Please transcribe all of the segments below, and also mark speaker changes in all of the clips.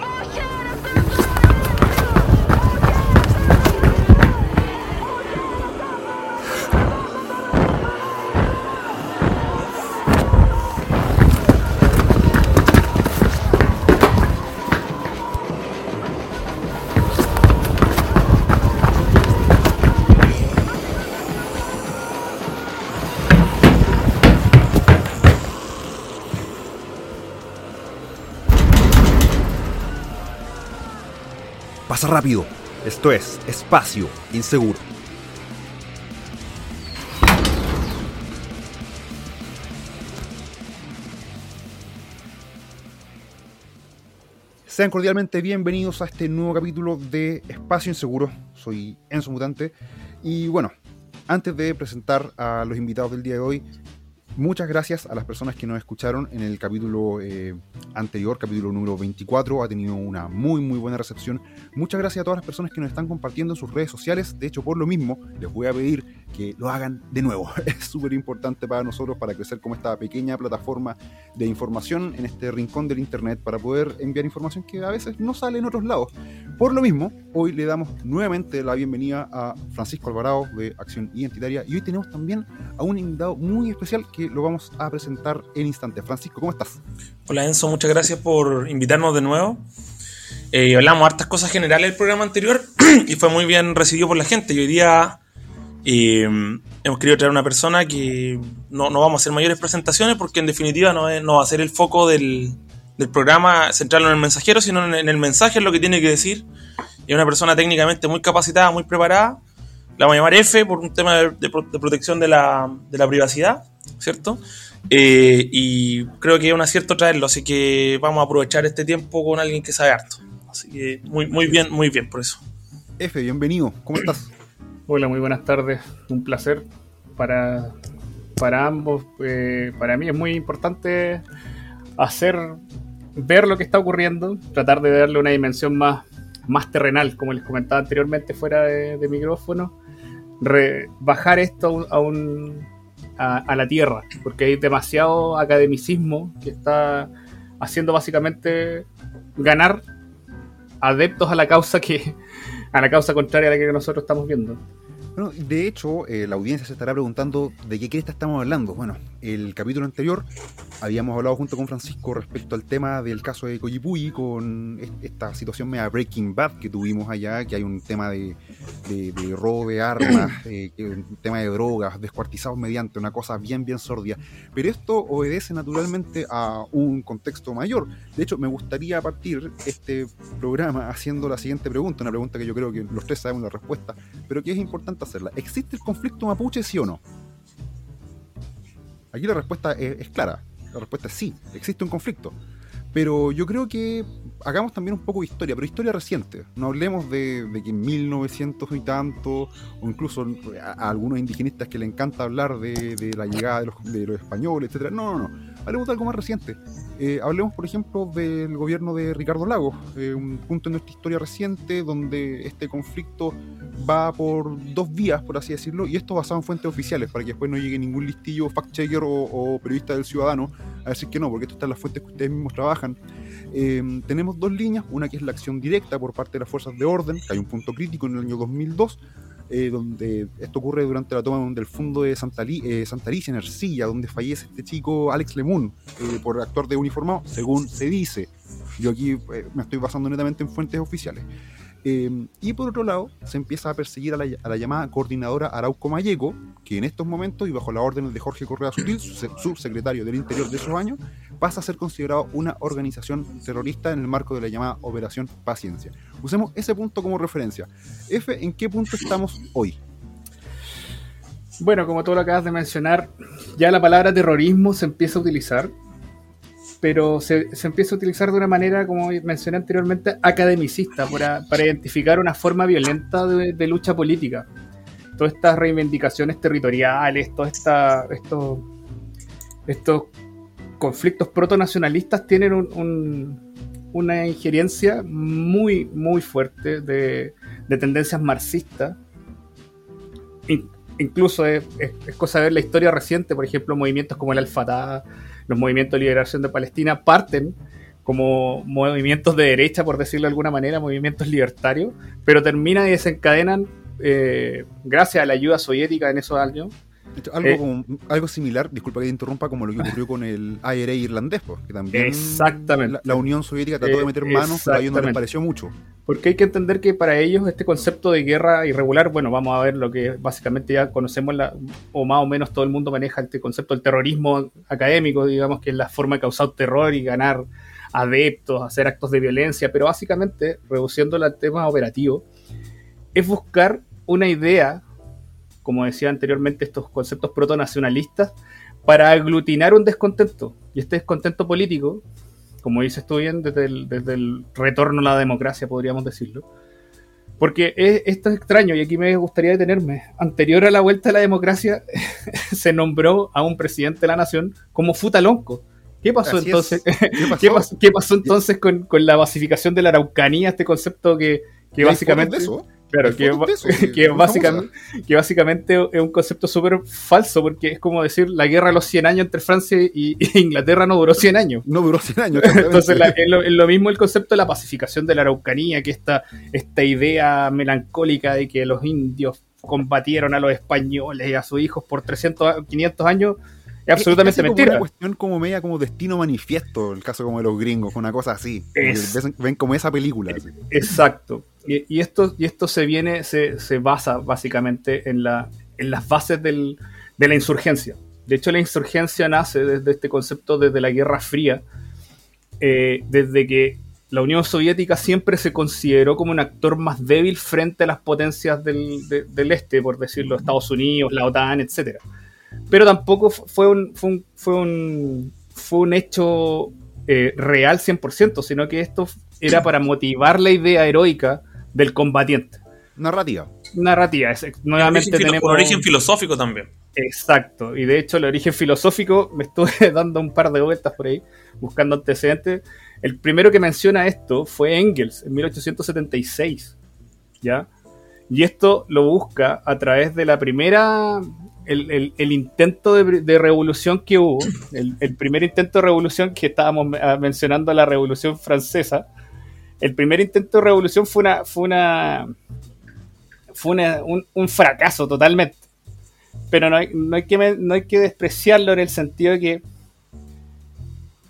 Speaker 1: Pasa rápido. Esto es Espacio Inseguro. Sean cordialmente bienvenidos a este nuevo capítulo de Espacio Inseguro. Soy Enzo Mutante. Y bueno, antes de presentar a los invitados del día de hoy, Muchas gracias a las personas que nos escucharon en el capítulo eh, anterior, capítulo número 24. Ha tenido una muy, muy buena recepción. Muchas gracias a todas las personas que nos están compartiendo en sus redes sociales. De hecho, por lo mismo, les voy a pedir que lo hagan de nuevo. Es súper importante para nosotros, para crecer como esta pequeña plataforma de información en este rincón del Internet, para poder enviar información que a veces no sale en otros lados. Por lo mismo, hoy le damos nuevamente la bienvenida a Francisco Alvarado de Acción Identitaria y hoy tenemos también a un invitado muy especial que lo vamos a presentar en instante. Francisco, ¿cómo estás?
Speaker 2: Hola Enzo, muchas gracias por invitarnos de nuevo. Eh, hablamos hartas cosas generales del programa anterior y fue muy bien recibido por la gente. Y hoy día eh, hemos querido traer una persona que no, no, vamos a hacer mayores presentaciones porque en definitiva no, no va a ser el foco del, del, programa centrarlo en el mensajero, sino en, el mensaje, es lo que tiene que decir. Y es una persona técnicamente muy capacitada, muy preparada. La vamos a llamar F por un tema de protección de la, de la privacidad. ¿cierto? Eh, y creo que es un acierto traerlo, así que vamos a aprovechar este tiempo con alguien que sabe harto. Así que muy, muy bien, muy bien por eso.
Speaker 1: F, bienvenido, ¿cómo estás?
Speaker 3: Hola, muy buenas tardes, un placer para, para ambos. Eh, para mí es muy importante hacer, ver lo que está ocurriendo, tratar de darle una dimensión más, más terrenal, como les comentaba anteriormente fuera de, micrófono. Bajar esto a un, a, a, la tierra, porque hay demasiado academicismo que está haciendo básicamente ganar adeptos a la causa que a la causa contraria a la que nosotros estamos viendo.
Speaker 1: Bueno, de hecho, eh, la audiencia se estará preguntando de qué cresta estamos hablando. Bueno, el capítulo anterior habíamos hablado junto con Francisco respecto al tema del caso de Coyipuyi, con esta situación media Breaking Bad que tuvimos allá, que hay un tema de, de, de robo de armas, eh, un tema de drogas, descuartizados mediante una cosa bien, bien sordia. Pero esto obedece naturalmente a un contexto mayor. De hecho, me gustaría partir este programa haciendo la siguiente pregunta, una pregunta que yo creo que los tres sabemos la respuesta, pero que es importante hacerla. ¿Existe el conflicto mapuche, sí o no? Aquí la respuesta es, clara. La respuesta es sí, existe un conflicto. Pero yo creo que hagamos también un poco de historia, pero historia reciente. No hablemos de, que en 1900 y tanto, o incluso a, a, algunos indigenistas que le encanta hablar de, de la llegada de los, de los, españoles, etc. No, no, no. Hablemos de algo más reciente. Eh, hablemos, por ejemplo, del gobierno de Ricardo Lagos, eh, un punto en nuestra historia reciente donde este conflicto va por dos vías, por así decirlo, y esto basado en fuentes oficiales, para que después no llegue ningún listillo fact-checker o, o, periodista del ciudadano a decir que no, porque esto está en las fuentes que ustedes mismos trabajan. Eh, tenemos dos líneas, una que es la acción directa por parte de las fuerzas de orden, que hay un punto crítico en el año 2002, eh, donde esto ocurre durante la toma del fondo de Santa, eh, Santa Alicia en Ercilla, donde fallece este chico Alex Lemun eh, por actuar de uniformado, según se dice. Yo aquí me estoy basando netamente en fuentes oficiales. Eh, y por otro lado, se empieza a perseguir a la, a la, llamada coordinadora Arauco Mayeco, que en estos momentos, y bajo las órdenes de Jorge Correa Sutil, subsecretario del Interior de esos años, pasa a ser considerado una organización terrorista en el marco de la llamada Operación Paciencia. Usemos ese punto como referencia. F, ¿en qué punto estamos hoy?
Speaker 3: Bueno, como tú lo acabas de mencionar, ya la palabra terrorismo se empieza a utilizar pero se, empieza a utilizar de una manera, como mencioné anteriormente, academicista, para, para identificar una forma violenta de, lucha política. Todas estas reivindicaciones territoriales, todos estos, estos conflictos protonacionalistas tienen un, un, una injerencia muy, muy fuerte de, de tendencias marxistas. Incluso es, es, cosa de ver la historia reciente, por ejemplo, movimientos como el Al-Fatah, los movimientos de liberación de Palestina parten como movimientos de derecha, por decirlo de alguna manera, movimientos libertarios, pero terminan y desencadenan, eh, gracias a la ayuda soviética en esos años,
Speaker 1: algo, eh, algo similar, disculpa que te interrumpa, como lo que ocurrió con el IRA irlandés, pues, que también
Speaker 3: exactamente.
Speaker 1: La, Unión Soviética trató de meter manos, pero a ellos no les pareció mucho.
Speaker 3: Porque hay que entender que para ellos este concepto de guerra irregular, bueno, vamos a ver lo que básicamente ya conocemos, la, o más o menos todo el mundo maneja este concepto del terrorismo académico, digamos que es la forma de causar terror y ganar adeptos, hacer actos de violencia, pero básicamente, reduciendo al tema operativo, es buscar una idea como decía anteriormente, estos conceptos proto-nacionalistas para aglutinar un descontento. Y este descontento político, como dices tú bien, desde el, retorno a la democracia, podríamos decirlo. Porque esto es extraño y aquí me gustaría detenerme. Anterior a la vuelta a la democracia, se nombró a un presidente de la nación como Futalonco. ¿Qué pasó entonces? ¿Qué pasó? entonces con, la basificación de la Araucanía, este concepto que, que básicamente... Claro, que, que, básicamente, que básicamente es un concepto súper falso, porque es como decir la guerra de los 100 años entre Francia y, Inglaterra no duró 100 años.
Speaker 1: No duró 100 años.
Speaker 3: Entonces es, lo, mismo el concepto de la pacificación de la Araucanía, que esta, esta idea melancólica de que los indios combatieron a los españoles y a sus hijos por 300, 500 años, es absolutamente es mentira.
Speaker 1: Es una cuestión como media como destino manifiesto, el caso como de los gringos, una cosa así. ven como esa película.
Speaker 3: Exacto. Y, esto, y esto se viene, se, se basa básicamente en, la, en las bases del, de la insurgencia. De hecho, la insurgencia nace desde este concepto desde la Guerra Fría, eh, desde que la Unión Soviética siempre se consideró como un actor más débil frente a las potencias del, del este, por decirlo, Estados Unidos, la OTAN, etc. Pero tampoco fue un, fue un, fue un, fue un hecho eh, real 100%, sino que esto era para motivar la idea heroica del combatiente.
Speaker 1: Narrativa.
Speaker 3: Narrativa, es, nuevamente
Speaker 2: origen tenemos... Un origen filosófico también.
Speaker 3: Exacto, y de hecho el origen filosófico me estuve dando un par de vueltas por ahí, buscando antecedentes. El primero que menciona esto fue Engels en 1876, ¿ya? Y esto lo busca a través de la primera, el, intento de, revolución que hubo, el, el, primer intento de revolución que estábamos mencionando, la revolución francesa, el primer intento de revolución fue una fue una fue un, fracaso totalmente. Pero no hay, no hay, que no hay que despreciarlo en el sentido de que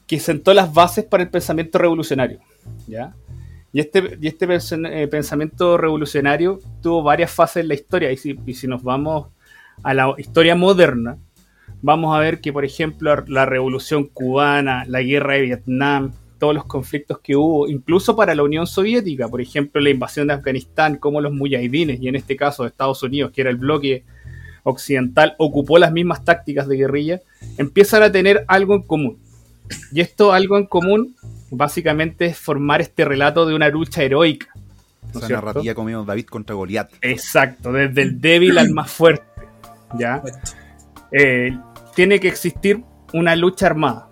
Speaker 3: que sentó las bases para el pensamiento revolucionario ya y este, y este eh, pensamiento revolucionario tuvo varias fases en la historia. Y si, y si nos vamos a la historia moderna vamos a ver que por ejemplo la revolución cubana la guerra de Vietnam todos los conflictos que hubo, incluso para la Unión Soviética, por ejemplo, la invasión de Afganistán, como los muyahidines, y en este caso de Estados Unidos, que era el bloque occidental, ocupó las mismas tácticas de guerrilla, empiezan a tener algo en común. Y esto algo en común, básicamente, es formar este relato de una lucha heroica.
Speaker 1: ¿no Esa narrativa como David contra Goliat.
Speaker 3: Exacto, desde el débil al más fuerte. ¿ya? Eh, tiene que existir una lucha armada.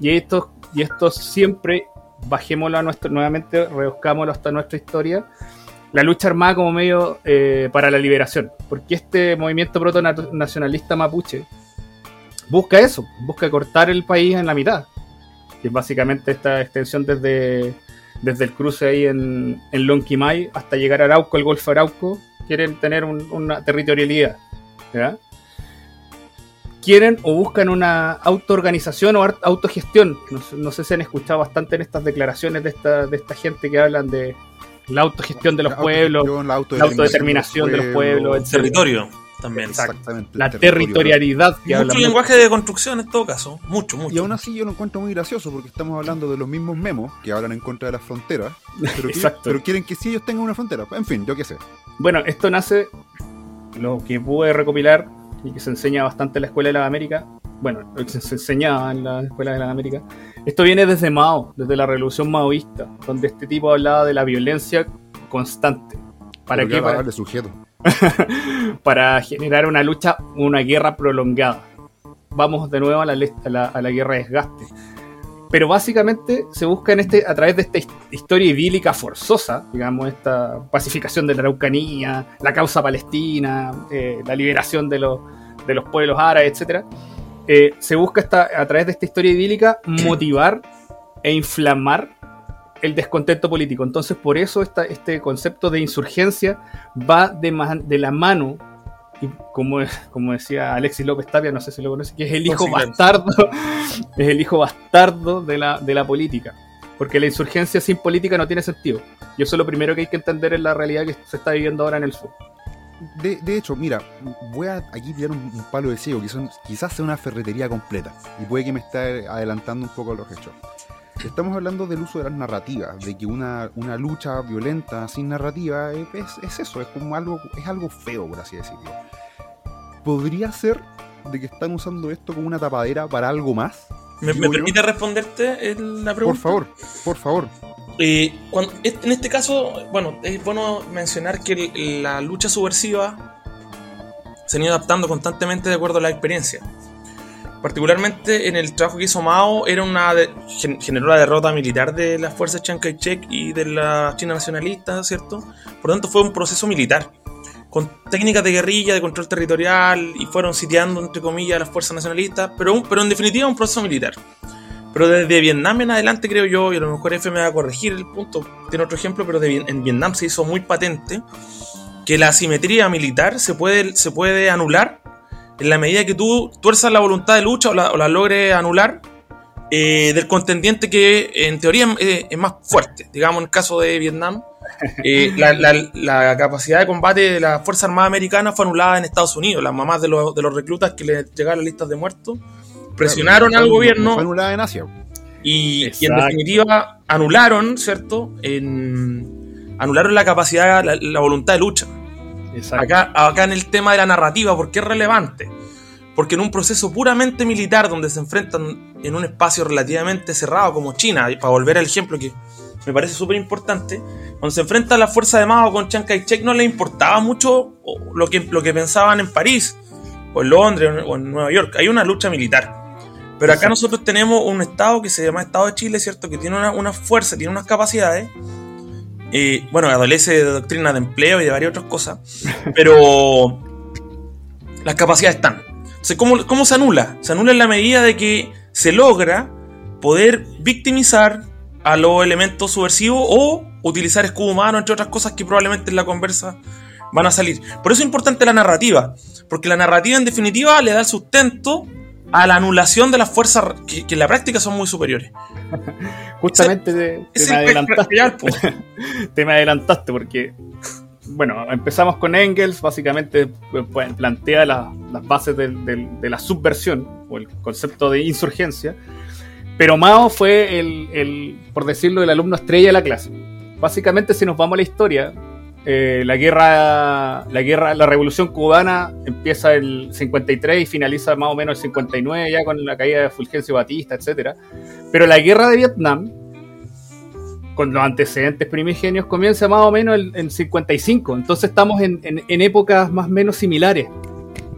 Speaker 3: Y esto y esto siempre, bajémoslo a nuestro, nuevamente, reduzcámoslo hasta nuestra historia, la lucha armada como medio eh, para la liberación. Porque este movimiento proto-nacionalista mapuche busca eso, busca cortar el país en la mitad. Que es básicamente esta extensión desde, desde el cruce ahí en, en Lonquimay hasta llegar a Arauco, el Golfo Arauco. Quieren tener una territorialidad. ¿ya? Quieren o buscan una autoorganización o autogestión. No, sé si han escuchado bastante en estas declaraciones de esta, de esta gente que hablan de la autogestión de los pueblos, la autodeterminación, de los pueblos,
Speaker 2: el territorio también.
Speaker 3: Exactamente. La territorialidad
Speaker 2: que Mucho lenguaje de construcción en todo caso, mucho, mucho.
Speaker 1: Y aún así yo lo encuentro muy gracioso porque estamos hablando de los mismos memos que hablan en contra de las fronteras, pero, pero quieren que sí ellos tengan una frontera. En fin, yo qué sé.
Speaker 3: Bueno, esto nace, lo que pude recopilar y que se enseña bastante en la Escuela de la América, bueno, se, se enseñaba en la Escuela de la América, esto viene desde Mao, desde la revolución maoísta, donde este tipo hablaba de la violencia constante.
Speaker 1: ¿Para qué? Para, sujeto.
Speaker 3: para generar una lucha, una guerra prolongada. Vamos de nuevo a la, a la, a la guerra de desgaste pero básicamente se busca en este, a través de esta historia idílica forzosa, digamos, esta pacificación de la Araucanía, la causa palestina, eh, la liberación de los, de los pueblos árabes, etc. Eh, se busca esta, a través de esta historia idílica motivar e inflamar el descontento político. Entonces, por eso este concepto de insurgencia va de la mano, y como, como decía Alexis López Tapia, no sé si lo conoce, que es el hijo bastardo, es el hijo bastardo de la, de la política. Porque la insurgencia sin política no tiene sentido. Y eso es lo primero que hay que entender en la realidad que se está viviendo ahora en el sur.
Speaker 1: De, de, hecho, mira, voy a aquí tirar un, palo de ciego, que son, quizás sea una ferretería completa, y puede que me esté adelantando un poco los hechos. Estamos hablando del uso de las narrativas, de que una, una lucha violenta sin narrativa es, es, eso, es como algo, es algo feo, por así decirlo. ¿Podría ser de que están usando esto como una tapadera para algo más?
Speaker 2: ¿Me, permite responderte la pregunta?
Speaker 1: Por favor, por favor.
Speaker 2: Eh, en este caso, bueno, es bueno mencionar que la lucha subversiva se ha ido adaptando constantemente de acuerdo a la experiencia. Particularmente en el trabajo que hizo Mao, era una generó la derrota militar de las fuerzas Chiang Kai-shek y de la China nacionalista, ¿cierto? Por lo tanto, fue un proceso militar, con técnicas de guerrilla, de control territorial, y fueron sitiando, entre comillas, a las fuerzas nacionalistas, pero, pero en definitiva un proceso militar. Pero desde Vietnam en adelante, creo yo, y a lo mejor F me va a corregir el punto, tiene otro ejemplo, pero en Vietnam se hizo muy patente que la asimetría militar se puede, se puede anular en la medida que tú tuerzas la voluntad de lucha o la, logres anular eh, del contendiente que en teoría eh, es más fuerte. Digamos, en el caso de Vietnam, eh, la, capacidad de combate de la Fuerza Armada Americana fue anulada en Estados Unidos. Las mamás de los, de los reclutas que le llegaron las listas de muertos presionaron al gobierno.
Speaker 1: Fue anulada en Asia.
Speaker 2: Y, en definitiva anularon, ¿cierto? anularon la capacidad, la voluntad de lucha. Acá, acá en el tema de la narrativa, ¿por qué es relevante? Porque en un proceso puramente militar donde se enfrentan en un espacio relativamente cerrado como China, y para volver al ejemplo que me parece súper importante, cuando se enfrenta la fuerza de Mao con Chiang Kai-shek no le importaba mucho lo que, lo que pensaban en París, o en Londres, o en Nueva York. Hay una lucha militar. Pero acá nosotros tenemos un Estado que se llama Estado de Chile, ¿cierto? Que tiene una, una fuerza, tiene unas capacidades bueno, adolece de doctrina de empleo y de varias otras cosas, pero las capacidades están. Entonces, ¿cómo, ¿cómo se anula? Se anula en la medida de que se logra poder victimizar a los elementos subversivos o utilizar escudo humano, entre otras cosas que probablemente en la conversa van a salir. Por eso es importante la narrativa, porque la narrativa en definitiva le da el sustento a la anulación de las fuerzas que, en la práctica son muy superiores.
Speaker 3: Justamente te, me adelantaste. te me adelantaste porque, bueno, empezamos con Engels, básicamente pues, plantea las bases de, la subversión o el concepto de insurgencia, pero Mao fue el, por decirlo, el alumno estrella de la clase. Básicamente, si nos vamos a la historia, eh, la guerra, la guerra, la revolución cubana empieza el 53 y finaliza más o menos el 59 ya con la caída de Fulgencio Batista, etcétera. Pero la guerra de Vietnam, con los antecedentes primigenios, comienza más o menos en 55. Entonces estamos en, épocas más o menos similares.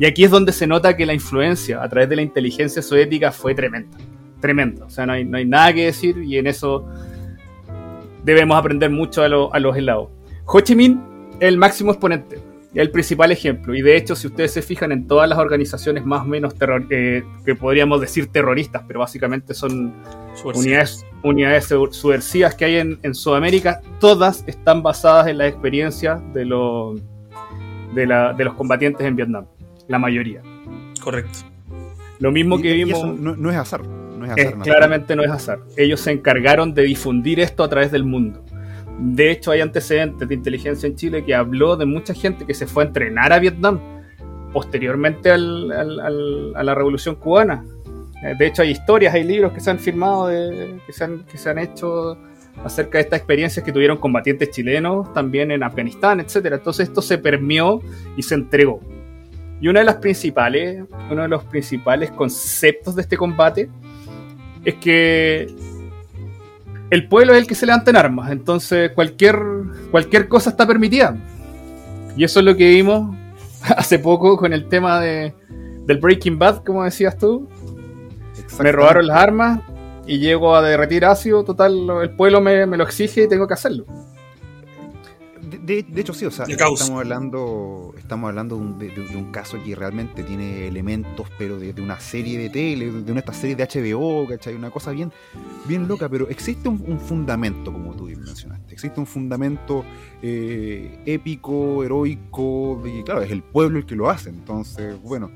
Speaker 3: Y aquí es donde se nota que la influencia a través de la inteligencia soviética fue tremenda. Tremenda. O sea, no hay, nada que decir y en eso debemos aprender mucho a, a los helados. Ho Chi Minh es el máximo exponente, es el principal ejemplo. Y de hecho, si ustedes se fijan en todas las organizaciones más o menos eh, que podríamos decir terroristas, pero básicamente son unidades, unidades subversivas que hay en, Sudamérica, todas están basadas en la experiencia de, de, los combatientes en Vietnam, la mayoría.
Speaker 2: Correcto.
Speaker 3: Lo mismo que vimos.
Speaker 1: no, es azar.
Speaker 3: claramente no es azar. Ellos se encargaron de difundir esto a través del mundo. De hecho, hay antecedentes de inteligencia en Chile que habló de mucha gente que se fue a entrenar a Vietnam posteriormente a la revolución cubana. Eh, de hecho, hay historias, hay libros que se han firmado, que, se han, que se han hecho acerca de estas experiencias que tuvieron combatientes chilenos también en Afganistán, etc. Entonces esto se permeó y se entregó. Y una de las principales, uno de los principales conceptos de este combate es que el pueblo es el que se levanta en armas, entonces cualquier, cualquier cosa está permitida. Y eso es lo que vimos hace poco con el tema de, del Breaking Bad, como decías tú. Me robaron las armas y llego a derretir ácido, total, el pueblo me, lo exige y tengo que hacerlo.
Speaker 1: De, de, hecho, sí, o sea, estamos hablando, estamos hablando de un, de, un, caso que realmente tiene elementos, pero de, una serie de tele, de una esta serie de HBO, ¿cachai? Una cosa bien, bien loca, pero existe un, un fundamento, como tú mencionaste. Existe un fundamento eh, épico, heroico, que, claro, es el pueblo el que lo hace. Entonces, bueno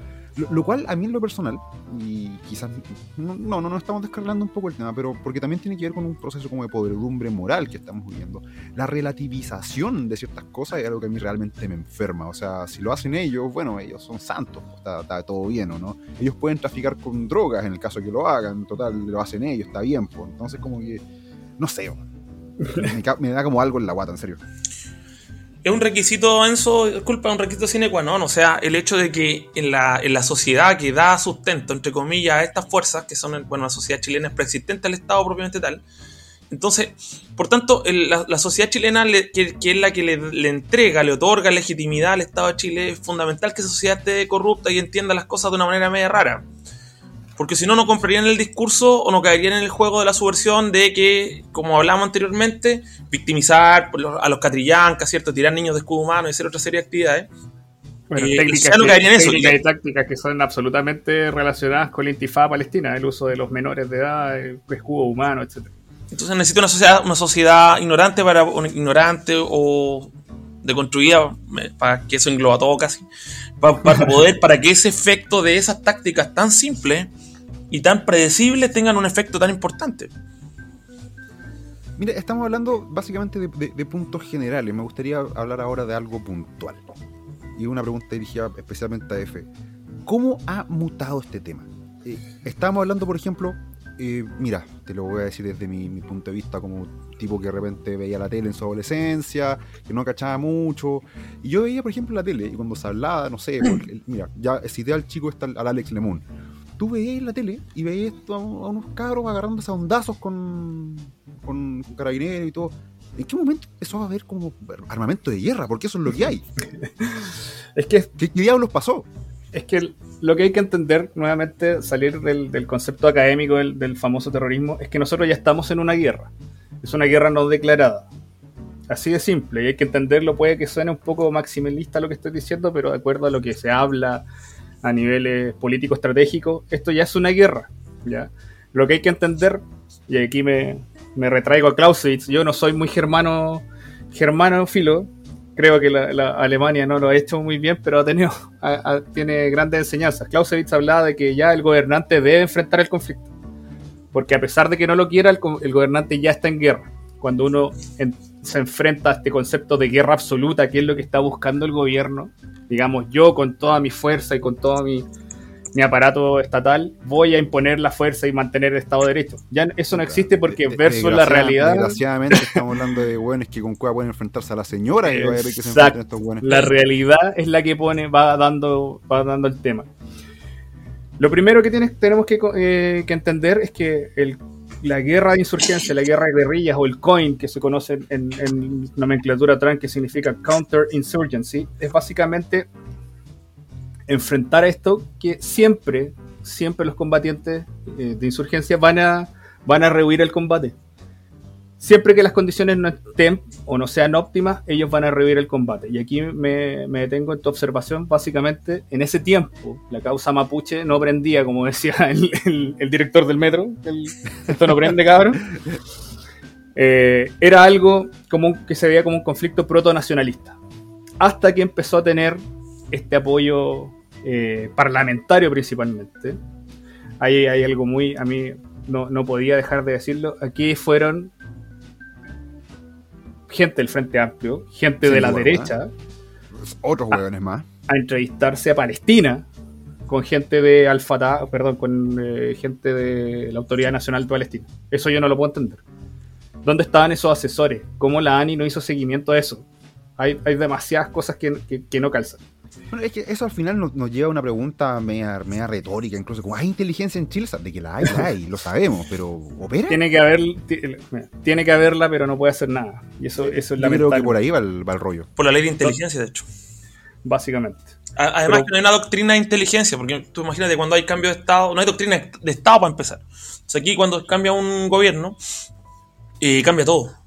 Speaker 1: lo, cual a mí en lo personal, y quizás no, no, no estamos descargando un poco el tema, pero porque también tiene que ver con un proceso como de podredumbre moral que estamos viviendo. La relativización de ciertas cosas es algo que a mí realmente me enferma. O sea, si lo hacen ellos, bueno, ellos son santos, pues, está, todo bien, ¿o no? Ellos pueden traficar con drogas en el caso que lo hagan, total, lo hacen ellos, está bien, pues. Entonces, como que, no sé, me da como algo en la guata, en serio
Speaker 2: es un requisito, Enzo, disculpa, un requisito sine qua non. O sea, el hecho de que en la, en la sociedad que da sustento, entre comillas, a estas fuerzas, que son, bueno, la sociedad chilena es preexistente al Estado propiamente tal. Entonces, por tanto, la, sociedad chilena, que, es la que le, le, entrega, le otorga legitimidad al Estado de Chile, es fundamental que esa sociedad esté corrupta y entienda las cosas de una manera media rara. Porque si no, no comprarían el discurso o no caerían en el juego de la subversión de que, como hablamos anteriormente, victimizar a los catrillancas, ¿cierto? Tirar niños de escudo humano y hacer otra serie de actividades.
Speaker 3: Bueno, eh, técnicas, no que, eso, y tácticas que son absolutamente relacionadas con la intifada palestina, el uso de los menores de edad, el escudo humano, etc.
Speaker 2: Entonces necesita una sociedad, una sociedad ignorante para ignorante o deconstruida, para que eso engloba todo casi, para, para poder, para que ese efecto de esas tácticas tan simples y tan predecibles tengan un efecto tan importante.
Speaker 1: Mira, estamos hablando básicamente de, puntos generales. Me gustaría hablar ahora de algo puntual. Y una pregunta dirigida especialmente a F. ¿Cómo ha mutado este tema? Eh, estamos hablando, por ejemplo, eh, mira, te lo voy a decir desde mi, punto de vista como tipo que de repente veía la tele en su adolescencia, que no cachaba mucho. Y yo veía, por ejemplo, la tele y cuando se hablaba, no sé, mira, ya cité al chico, está al Alex Lemon tú veías la tele y veías a, unos cabros agarrándose a hondazos con, con, carabineros y todo. ¿En qué momento empezó a haber como armamento de guerra? Porque eso es lo que hay.
Speaker 3: es que.
Speaker 1: ¿Qué, diablos pasó?
Speaker 3: Es que lo que hay que entender, nuevamente, salir del, concepto académico del, del, famoso terrorismo, es que nosotros ya estamos en una guerra. Es una guerra no declarada. Así de simple. Y hay que entenderlo. Puede que suene un poco maximalista lo que estoy diciendo, pero de acuerdo a lo que se habla, a niveles político estratégico, esto ya es una guerra. ¿ya? Lo que hay que entender, y aquí me, me retraigo a Clausewitz, yo no soy muy germano, germanófilo, creo que la, Alemania no lo ha hecho muy bien, pero ha tenido, tiene grandes enseñanzas. Clausewitz hablaba de que ya el gobernante debe enfrentar el conflicto, porque a pesar de que no lo quiera, el gobernante ya está en guerra. Cuando uno se enfrenta a este concepto de guerra absoluta, que es lo que está buscando el gobierno, digamos, yo con toda mi fuerza y con todo mi, aparato estatal voy a imponer la fuerza y mantener el Estado de Derecho. Ya eso no existe porque versus la realidad.
Speaker 1: Desgraciadamente estamos hablando de buenos que con cueva pueden enfrentarse a la señora y
Speaker 3: que se enfrenten estos buenos. La realidad es la que pone, va dando, va dando el tema. Lo primero que tienes, tenemos que, eh, que entender es que el la guerra de insurgencia, la guerra de guerrillas o el COIN, que se conoce en, nomenclatura trans, que significa Counter Insurgency, es básicamente enfrentar esto que siempre, siempre los combatientes eh, de insurgencia van a, van a rehuir el combate. Siempre que las condiciones no estén o no sean óptimas, ellos van a revivir el combate. Y aquí me, detengo en tu observación. Básicamente, en ese tiempo, la causa mapuche no prendía, como decía el, director del metro. esto no prende, cabrón. Eh, era algo como que se veía como un conflicto proto-nacionalista. Hasta que empezó a tener este apoyo eh, parlamentario principalmente. Ahí hay algo muy, a mí no, no podía dejar de decirlo. Aquí fueron gente del Frente Amplio, gente de la derecha.
Speaker 1: Otros hueones más.
Speaker 3: A entrevistarse a Palestina con gente de al perdón, con eh, gente de la Autoridad Nacional de Palestina. Eso yo no lo puedo entender. ¿Dónde estaban esos asesores? ¿Cómo la ANI no hizo seguimiento a eso? Hay, hay demasiadas cosas que, que no calzan.
Speaker 1: Bueno, es que eso al final nos, lleva a una pregunta media, media, retórica, incluso como hay inteligencia en Chile, de que la hay, la hay, lo sabemos, pero ¿opera?
Speaker 3: Tiene que haber, tiene que haberla, pero no puede hacer nada. Y eso, eso es
Speaker 1: Yo creo que por ahí va el, rollo.
Speaker 2: Por la ley de inteligencia, de hecho.
Speaker 3: Básicamente.
Speaker 2: Además que no hay una doctrina de inteligencia, porque tú imagínate cuando hay cambio de Estado, no hay doctrina de Estado para empezar. O sea, aquí cuando cambia un gobierno, y eh, cambia todo.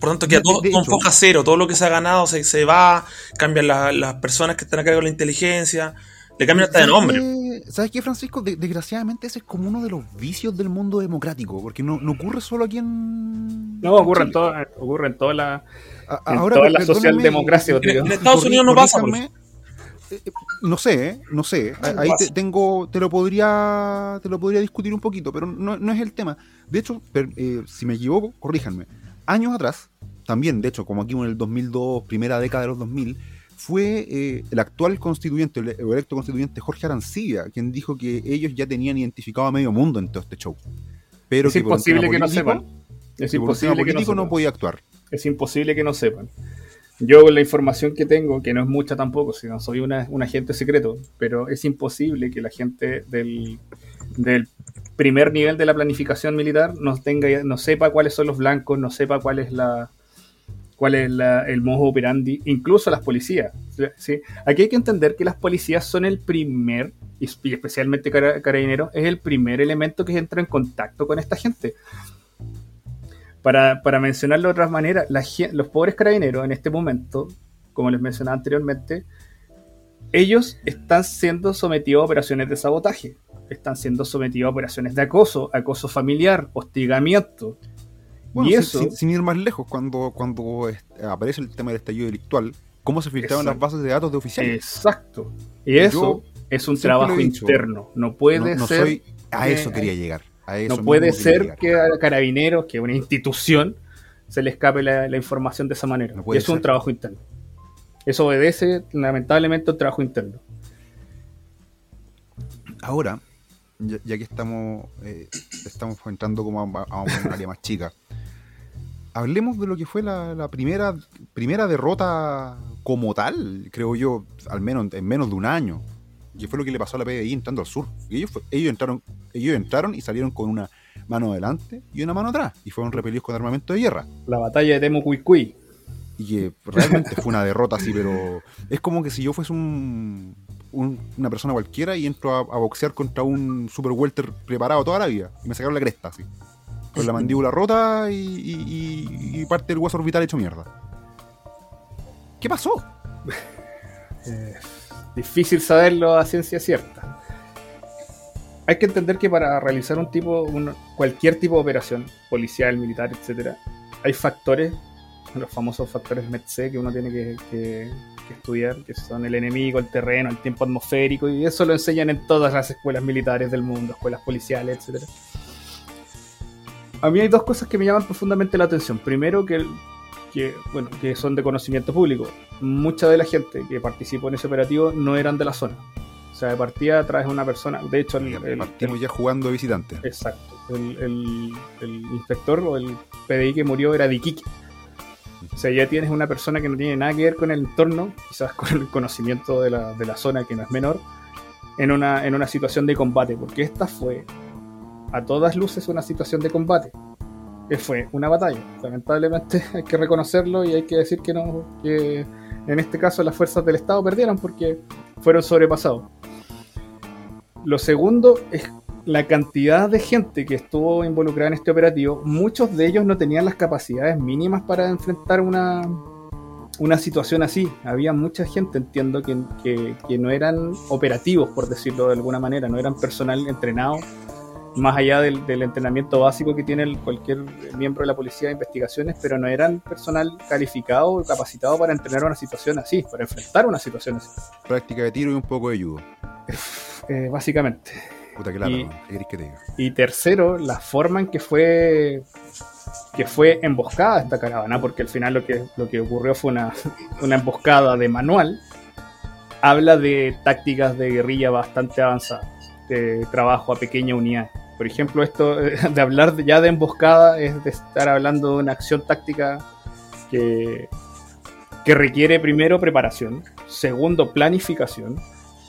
Speaker 2: Por tanto, queda todo, todo foca cero. Todo lo que se ha ganado se, se va, cambian las personas que están a cargo de la inteligencia, le cambian hasta de nombre.
Speaker 1: ¿Sabes qué, Francisco? desgraciadamente ese es como uno de los vicios del mundo democrático, porque no, no ocurre solo aquí en...
Speaker 3: No, ocurre en, todo, ocurre en toda la, ahora, toda la socialdemocracia.
Speaker 2: En, Estados Unidos no pasa.
Speaker 1: Eh, eh, no sé, ¿eh? no sé. Ahí te, tengo, te lo podría, te lo podría discutir un poquito, pero no, no es el tema. De hecho, si me equivoco, corríjanme. Años atrás, también, de hecho, como aquí en el 2002, primera década de los 2000, fue el actual constituyente, el electo constituyente Jorge Arancibia, quien dijo que ellos ya tenían identificado a medio mundo en todo este show. Pero
Speaker 3: es imposible que no sepan.
Speaker 1: Es imposible que no, no podía actuar.
Speaker 3: Es imposible que no sepan. Yo con la información que tengo, que no es mucha tampoco, si no soy una, un agente secreto, pero es imposible que la gente del, primer nivel de la planificación militar no, tenga, no sepa cuáles son los blancos, no sepa cuál es la cuál es el modo operandi, incluso las policías. ¿sí? Aquí hay que entender que las policías son el primer, y especialmente carabineros, es el primer elemento que entra en contacto con esta gente. Para, mencionarlo de otra manera, los pobres carabineros en este momento, como les mencionaba anteriormente, ellos están siendo sometidos a operaciones de sabotaje, están siendo sometidos a operaciones de acoso, acoso familiar, hostigamiento.
Speaker 1: y eso, sin, ir más lejos, cuando, cuando aparece el tema del estallido delictual, ¿cómo se filtraban las bases de datos de oficiales?
Speaker 3: Exacto. Y eso es un trabajo interno. No puede ser.
Speaker 1: a eso quería llegar
Speaker 3: no puede ser que a Carabineros, que es una institución, se le escape la, información de esa manera. y es un trabajo interno. Eso obedece, lamentablemente, al trabajo interno.
Speaker 1: Ahora, ya, que estamos, eh, estamos entrando como a, una área más chica, hablemos de lo que fue la, primera, primera derrota como tal, creo yo, al menos en menos de un año que fue lo que le pasó a la PDI entrando al sur. ellos, ellos, entraron, ellos entraron y salieron con una mano adelante y una mano atrás, y fueron repelidos con armamento de guerra.
Speaker 3: La batalla de Temo Cuicuy.
Speaker 1: Y que realmente fue una derrota así, pero es como que si yo fuese un, una persona cualquiera y entro a, boxear contra un super welter preparado toda la vida y me sacaron la cresta así. Con la mandíbula rota y, parte del hueso orbital hecho mierda. ¿Qué pasó?
Speaker 3: Eh, difícil saberlo a ciencia cierta. Hay que entender que para realizar un tipo, cualquier tipo de operación, policial, militar, etcétera, hay factores, los famosos factores METC que uno tiene que, estudiar, que son el enemigo, el terreno, el tiempo atmosférico, y eso lo enseñan en todas las escuelas militares del mundo, escuelas policiales, etcétera. A mí hay dos cosas que me llaman profundamente la atención. Primero, que que, bueno, que son de conocimiento público. Mucha de la gente que participó en ese operativo no eran de la zona. O sea, de partida traes una persona. De hecho,
Speaker 1: el, partimos ya jugando visitante.
Speaker 3: Exacto. El, inspector o el PDI que murió era de Iquique. O sea, ya tienes una persona que no tiene nada que ver con el entorno, quizás con el conocimiento de la, de la zona que no es menor, en una, en una situación de combate, porque esta fue a todas luces una situación de combate fue una batalla. Lamentablemente hay que reconocerlo y hay que decir que no, que en este caso las fuerzas del Estado perdieron porque fueron sobrepasados. Lo segundo es la cantidad de gente que estuvo involucrada en este operativo. Muchos de ellos no tenían las capacidades mínimas para enfrentar una, una situación así. Había mucha gente, entiendo, que, que, que no eran operativos, por decirlo de alguna manera, no eran personal entrenado más allá del, entrenamiento básico que tiene cualquier miembro de la policía de investigaciones, pero no eran personal calificado o capacitado para entrenar una situación así, para enfrentar una situación así.
Speaker 1: Práctica de tiro y un poco de judo.
Speaker 3: Eh, básicamente.
Speaker 1: Puta que y, que te diga?
Speaker 3: y tercero, la forma en que fue que fue emboscada esta caravana, porque al final lo que, lo que ocurrió fue una, una emboscada de manual, habla de tácticas de guerrilla bastante avanzadas, de trabajo a pequeña unidad. Por ejemplo, esto de hablar ya de emboscada es de estar hablando de una acción táctica que, que requiere primero preparación, segundo planificación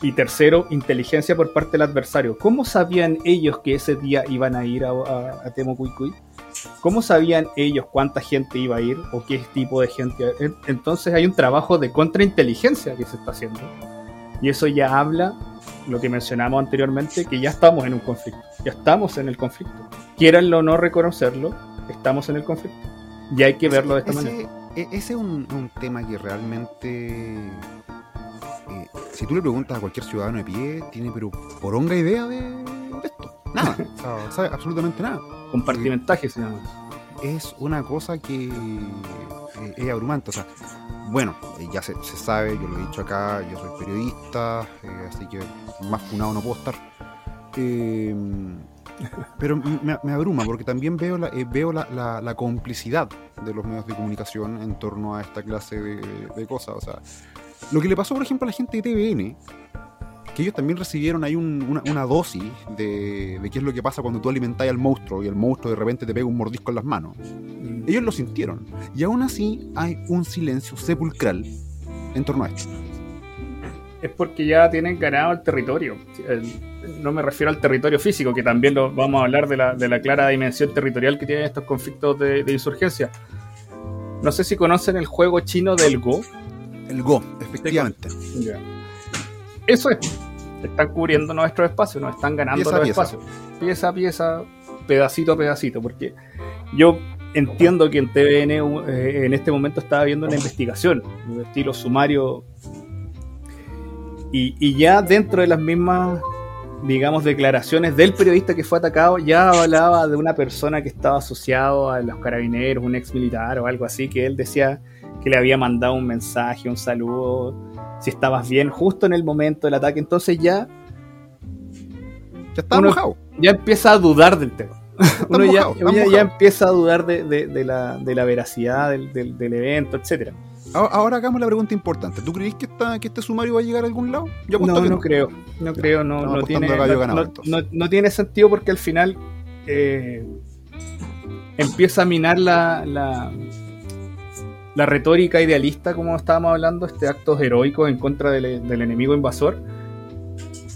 Speaker 3: y tercero inteligencia por parte del adversario. ¿Cómo sabían ellos que ese día iban a ir a, a, a Temo ¿Cómo sabían ellos cuánta gente iba a ir o qué tipo de gente? Entonces hay un trabajo de contrainteligencia que se está haciendo. Y eso ya habla lo que mencionamos anteriormente, que ya estamos en un conflicto, ya estamos en el conflicto. Quieranlo o no reconocerlo, estamos en el conflicto. Y hay que verlo de esta
Speaker 1: ese,
Speaker 3: manera.
Speaker 1: e- Ese es un, un tema que realmente. Si tú le preguntas a cualquier ciudadano de pie, tiene pero poronga idea de, de esto. Nada. o sea, sabe absolutamente nada.
Speaker 3: Compartimentaje se llama.
Speaker 1: es una cosa que eh, es abrumante. O sea, bueno, eh, ya se, se sabe, yo lo he dicho acá, yo soy periodista, eh, así que más funado no puedo estar. Pero me, me abruma porque también veo, la, eh, veo la, la- la complicidad de los medios de comunicación en torno a esta clase de, de cosas. O sea, lo que le pasó, por ejemplo, a la gente de TVN, que ellos también recibieron ahí un- una, una dosis de, de qué es lo que pasa cuando tú alimentas al monstruo y el monstruo de repente te pega un mordisco en las manos. Ellos lo sintieron. Y aún así hay un silencio sepulcral en torno a esto.
Speaker 3: es porque ya tienen ganado el territorio. No me refiero al territorio físico, que también lo, vamos a hablar de la, de la clara dimensión territorial que tienen estos conflictos de, de insurgencia. No sé si conocen el juego chino del Go.
Speaker 1: El Go, efectivamente.
Speaker 3: Eso es. Están cubriendo nuestros espacios, nos están ganando
Speaker 1: Pieza a
Speaker 3: los
Speaker 1: pieza.
Speaker 3: espacios. Pieza a pieza, pedacito a pedacito. Porque yo entiendo que en TVN eh, en este momento estaba viendo una investigación, un estilo sumario. Y, y ya dentro de las mismas, digamos, declaraciones del periodista que fue atacado, ya hablaba de una persona que estaba asociado a los carabineros, un ex militar o algo así, que él decía que le había mandado un mensaje, un saludo, si estabas bien justo en el momento del ataque. Entonces ya,
Speaker 1: Ya está
Speaker 3: Uno-
Speaker 1: mojado.
Speaker 3: ya empieza a dudar del tema. Uno ya,
Speaker 1: mojado, está
Speaker 3: ya- ya
Speaker 1: mojado.
Speaker 3: empieza a dudar de, de- de la, de la veracidad del, del- del evento, etcétera.
Speaker 1: Ahora, hagamos la pregunta importante. ¿Tú crees que, esta- que este sumario va a llegar a algún lado? Yo
Speaker 3: No, no creo, no creo, no, no tiene, no-
Speaker 1: ganado,
Speaker 3: tiene sentido porque al final eh, empieza a minar la, la, la retórica idealista, como estábamos hablando, este actos heroicos en contra del, del enemigo invasor.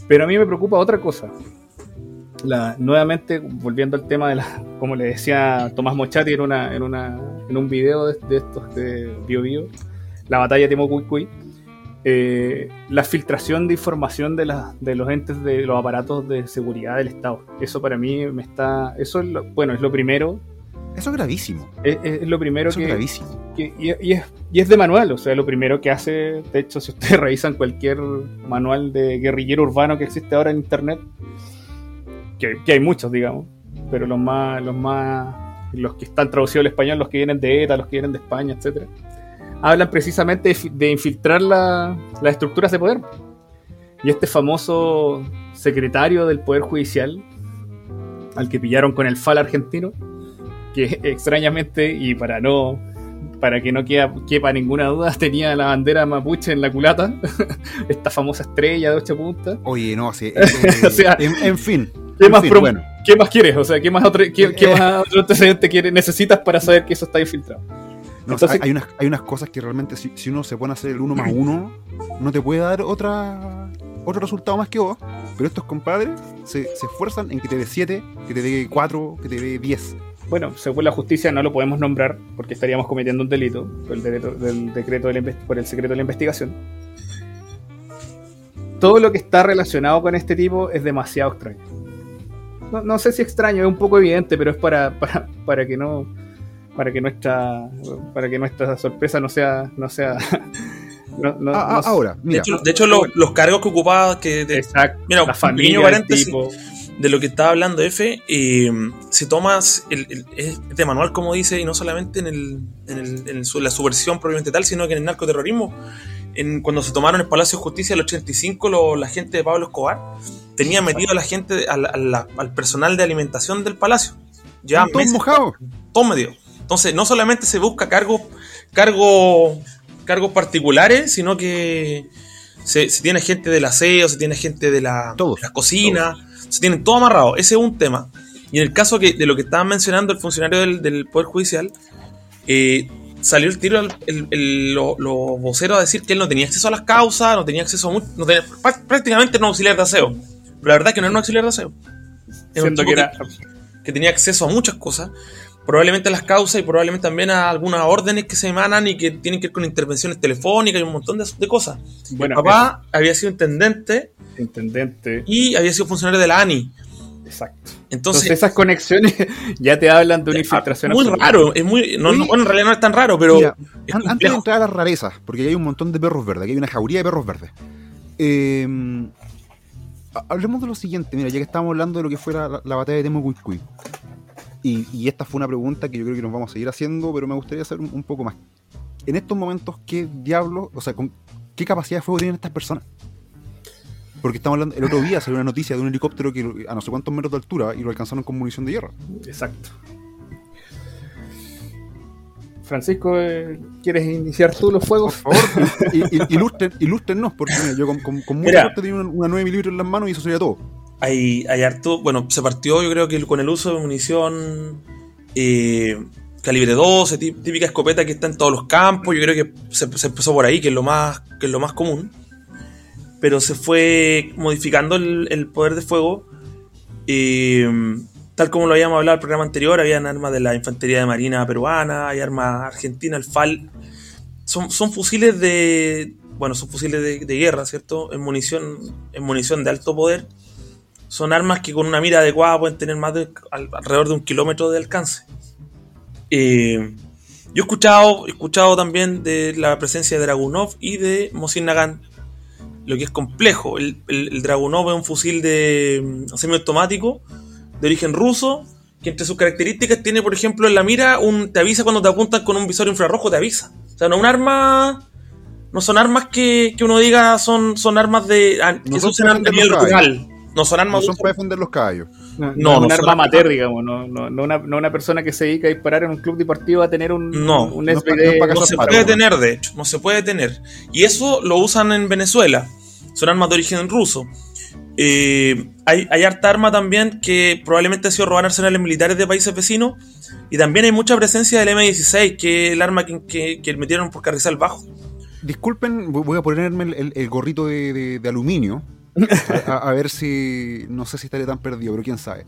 Speaker 3: Pero a mí me preocupa otra cosa. La, nuevamente, volviendo al tema de la, como le decía Tomás Mochati en, una, en, una, en un video de, estos de Bio Bio, la batalla de Timo eh, la filtración de información de, la- de los entes de los aparatos de seguridad del Estado. Eso para mí me está. Eso bueno, es lo primero.
Speaker 1: Eso es gravísimo.
Speaker 3: Es, es lo primero
Speaker 1: Eso es
Speaker 3: que,
Speaker 1: gravísimo.
Speaker 3: que- y, y es, y es de manual, o sea, lo primero que hace, de hecho, si ustedes revisan cualquier manual de guerrillero urbano que existe ahora en internet, que, que hay muchos, digamos, pero los más, los más, los que están traducidos al español, los que vienen de ETA, los que vienen de España, etcétera, hablan precisamente de, de infiltrar la- las estructuras de poder. Y este famoso secretario del Poder Judicial, al que pillaron con el FAL argentino, que extrañamente, y para no para que no queda, quepa ninguna duda, tenía la bandera mapuche en la culata, esta famosa estrella de ocho puntas.
Speaker 1: Oye, no, sí, eh, eh,
Speaker 3: O sea,
Speaker 1: en, en fin.
Speaker 3: ¿Qué
Speaker 1: en
Speaker 3: más,
Speaker 1: fin, bueno.
Speaker 3: ¿Qué más quieres? O sea, ¿qué más otro, qué, qué
Speaker 1: Eh.
Speaker 3: más otro antecedente quieres, necesitas para saber que eso está infiltrado?
Speaker 1: No,
Speaker 3: Entonces-
Speaker 1: hay, hay unas, hay unas cosas que realmente si, si uno se pone a hacer el uno más uno, no te puede dar otra otro resultado más que vos. Pero estos compadres se, se esfuerzan en que te dé 7, que te dé 4, que te dé 10.
Speaker 3: Bueno, según la justicia no lo podemos nombrar porque estaríamos cometiendo un delito por el decreto, del decreto de la por el secreto de la investigación. Todo lo que está relacionado con este tipo es demasiado extraño. No, no sé si extraño, es un poco evidente, pero es para, para, para que no para que nuestra para que nuestra sorpresa no sea no sea no- no-
Speaker 1: Ah, ah,
Speaker 3: no-
Speaker 1: ahora,
Speaker 2: De
Speaker 1: mira,
Speaker 2: hecho, de hecho, lo- los cargos que ocupaba, que de-
Speaker 3: exacto
Speaker 2: mira,
Speaker 3: la familia
Speaker 2: paréntesis.
Speaker 3: tipo
Speaker 2: de lo que estaba hablando F, eh, si tomas el, el- es de manual, como dice, y no solamente en, el, en, en la subversión propiamente tal, sino que en el narcoterrorismo, en, cuando se tomaron el Palacio de Justicia el 85, lo- la gente de Pablo Escobar tenía metido a la gente, al, al- al personal de alimentación del palacio. Ya todo medio. Entonces, no solamente se busca cargos cargos cargos particulares, sino que se, se tiene gente del aseo, se tiene gente de la,
Speaker 1: Todos,
Speaker 2: de la cocina, se tienen todo amarrado. Ese es un tema. Y en el caso que, de lo que estaban mencionando el funcionario del, del Poder Judicial, eh, salió el tiro el- el- el- lo- los voceros a decir que él no tenía acceso a las causas, no tenía acceso a mu- no tenía- prá- prácticamente no auxiliar de aseo. Pero la verdad es que no era un auxiliar de aseo. Era un
Speaker 3: que era
Speaker 2: que tenía acceso a muchas cosas, probablemente a las causas y probablemente también a algunas órdenes que se emanan y que tienen que ver con intervenciones telefónicas y un montón de, de cosas.
Speaker 3: bueno
Speaker 2: Papá había sido intendente
Speaker 3: intendente
Speaker 2: y había sido funcionario de la ANI.
Speaker 3: Exacto.
Speaker 2: Entonces,
Speaker 3: esas conexiones ya te hablan de una infiltración.
Speaker 2: Muy raro, es muy. No, bueno, en realidad no es tan raro, pero.
Speaker 1: antes de entrar a las rarezas, porque hay un montón de perros verdes, aquí hay una jauría de perros verdes. Eh, hablemos de lo siguiente, mira, ya que estamos hablando de lo que fue la, batalla de Temo y, y, esta fue una pregunta que yo creo que nos vamos a seguir haciendo, pero me gustaría hacer un, poco más. En estos momentos, ¿qué diablos, o sea, con qué capacidad de fuego tienen estas personas? Porque estamos hablando, el otro día salió una noticia de un helicóptero que a no sé cuántos metros de altura y lo alcanzaron con munición de hierro.
Speaker 3: Exacto. Francisco, eh, ¿quieres iniciar tú los fuegos?
Speaker 1: Por favor, ilústrenos, porque yo con, con, mucha suerte tenía una, una 9 milímetros en las manos y eso sería todo.
Speaker 2: Hay, hay harto, bueno, se partió yo creo que con el uso de munición eh, calibre 12, típica escopeta que está en todos los campos, yo creo que se, empezó por ahí, que es lo más, que es lo más común. Pero se fue modificando el, poder de fuego. Eh, tal como lo habíamos hablado en el programa anterior, habían armas de la infantería de marina peruana, hay armas argentinas, el FAL. Son, son fusiles de. Bueno, son fusiles de, guerra, ¿cierto? Munición, en munición de alto poder. Son armas que con una mira adecuada pueden tener más de alrededor de un kilómetro de alcance. Eh, yo he escuchado, he escuchado también de la presencia de Dragunov y de Mosin Nagant, lo que es complejo. El, el Dragunov es un fusil de mm, semiautomático de origen ruso, que entre sus características tiene, por ejemplo, en la mira, un, te avisa cuando te apuntan con un visor infrarrojo, te avisa. O sea, no un arma. No son armas que, que uno diga son, son armas de. Ah, que
Speaker 1: nivel rural. No son armas. No son para defender los caballos.
Speaker 3: No, no, no un arma amateur, digamos. No, no, no, una, no una persona que se dedica a disparar en un club deportivo a tener un.
Speaker 2: No, un no, se puede tener, de hecho. No se puede tener. Y eso lo usan en Venezuela. Son armas de origen ruso. Eh, hay, hay, harta arma también que probablemente ha sido robar arsenales militares de países vecinos. Y también hay mucha presencia del M16, que es el arma que, que, metieron por Carrizal Bajo.
Speaker 1: Disculpen, voy a ponerme el, gorrito de, aluminio. A, ver si. No sé si estaré tan perdido, pero quién sabe.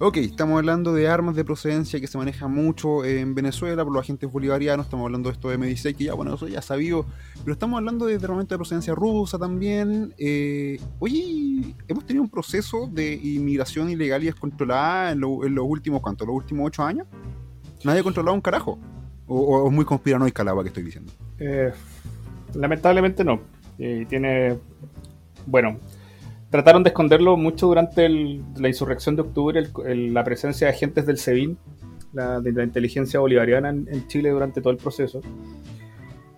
Speaker 1: Ok, estamos hablando de armas de procedencia que se manejan mucho en Venezuela por los agentes bolivarianos, estamos hablando de esto de M16, que ya, bueno, eso ya sabido, pero estamos hablando de armamento de procedencia rusa también. Eh, oye, hemos tenido un proceso de inmigración ilegal y descontrolada en, los últimos, ¿cuánto? ¿Los últimos ocho años? Nadie ha controlado un carajo. ¿O, es muy conspiranoica la que estoy diciendo?
Speaker 3: Eh, lamentablemente no. Y tiene, bueno, trataron de esconderlo mucho durante la insurrección de octubre, la presencia de agentes del SEBIN, la, de la inteligencia bolivariana en, Chile durante todo el proceso.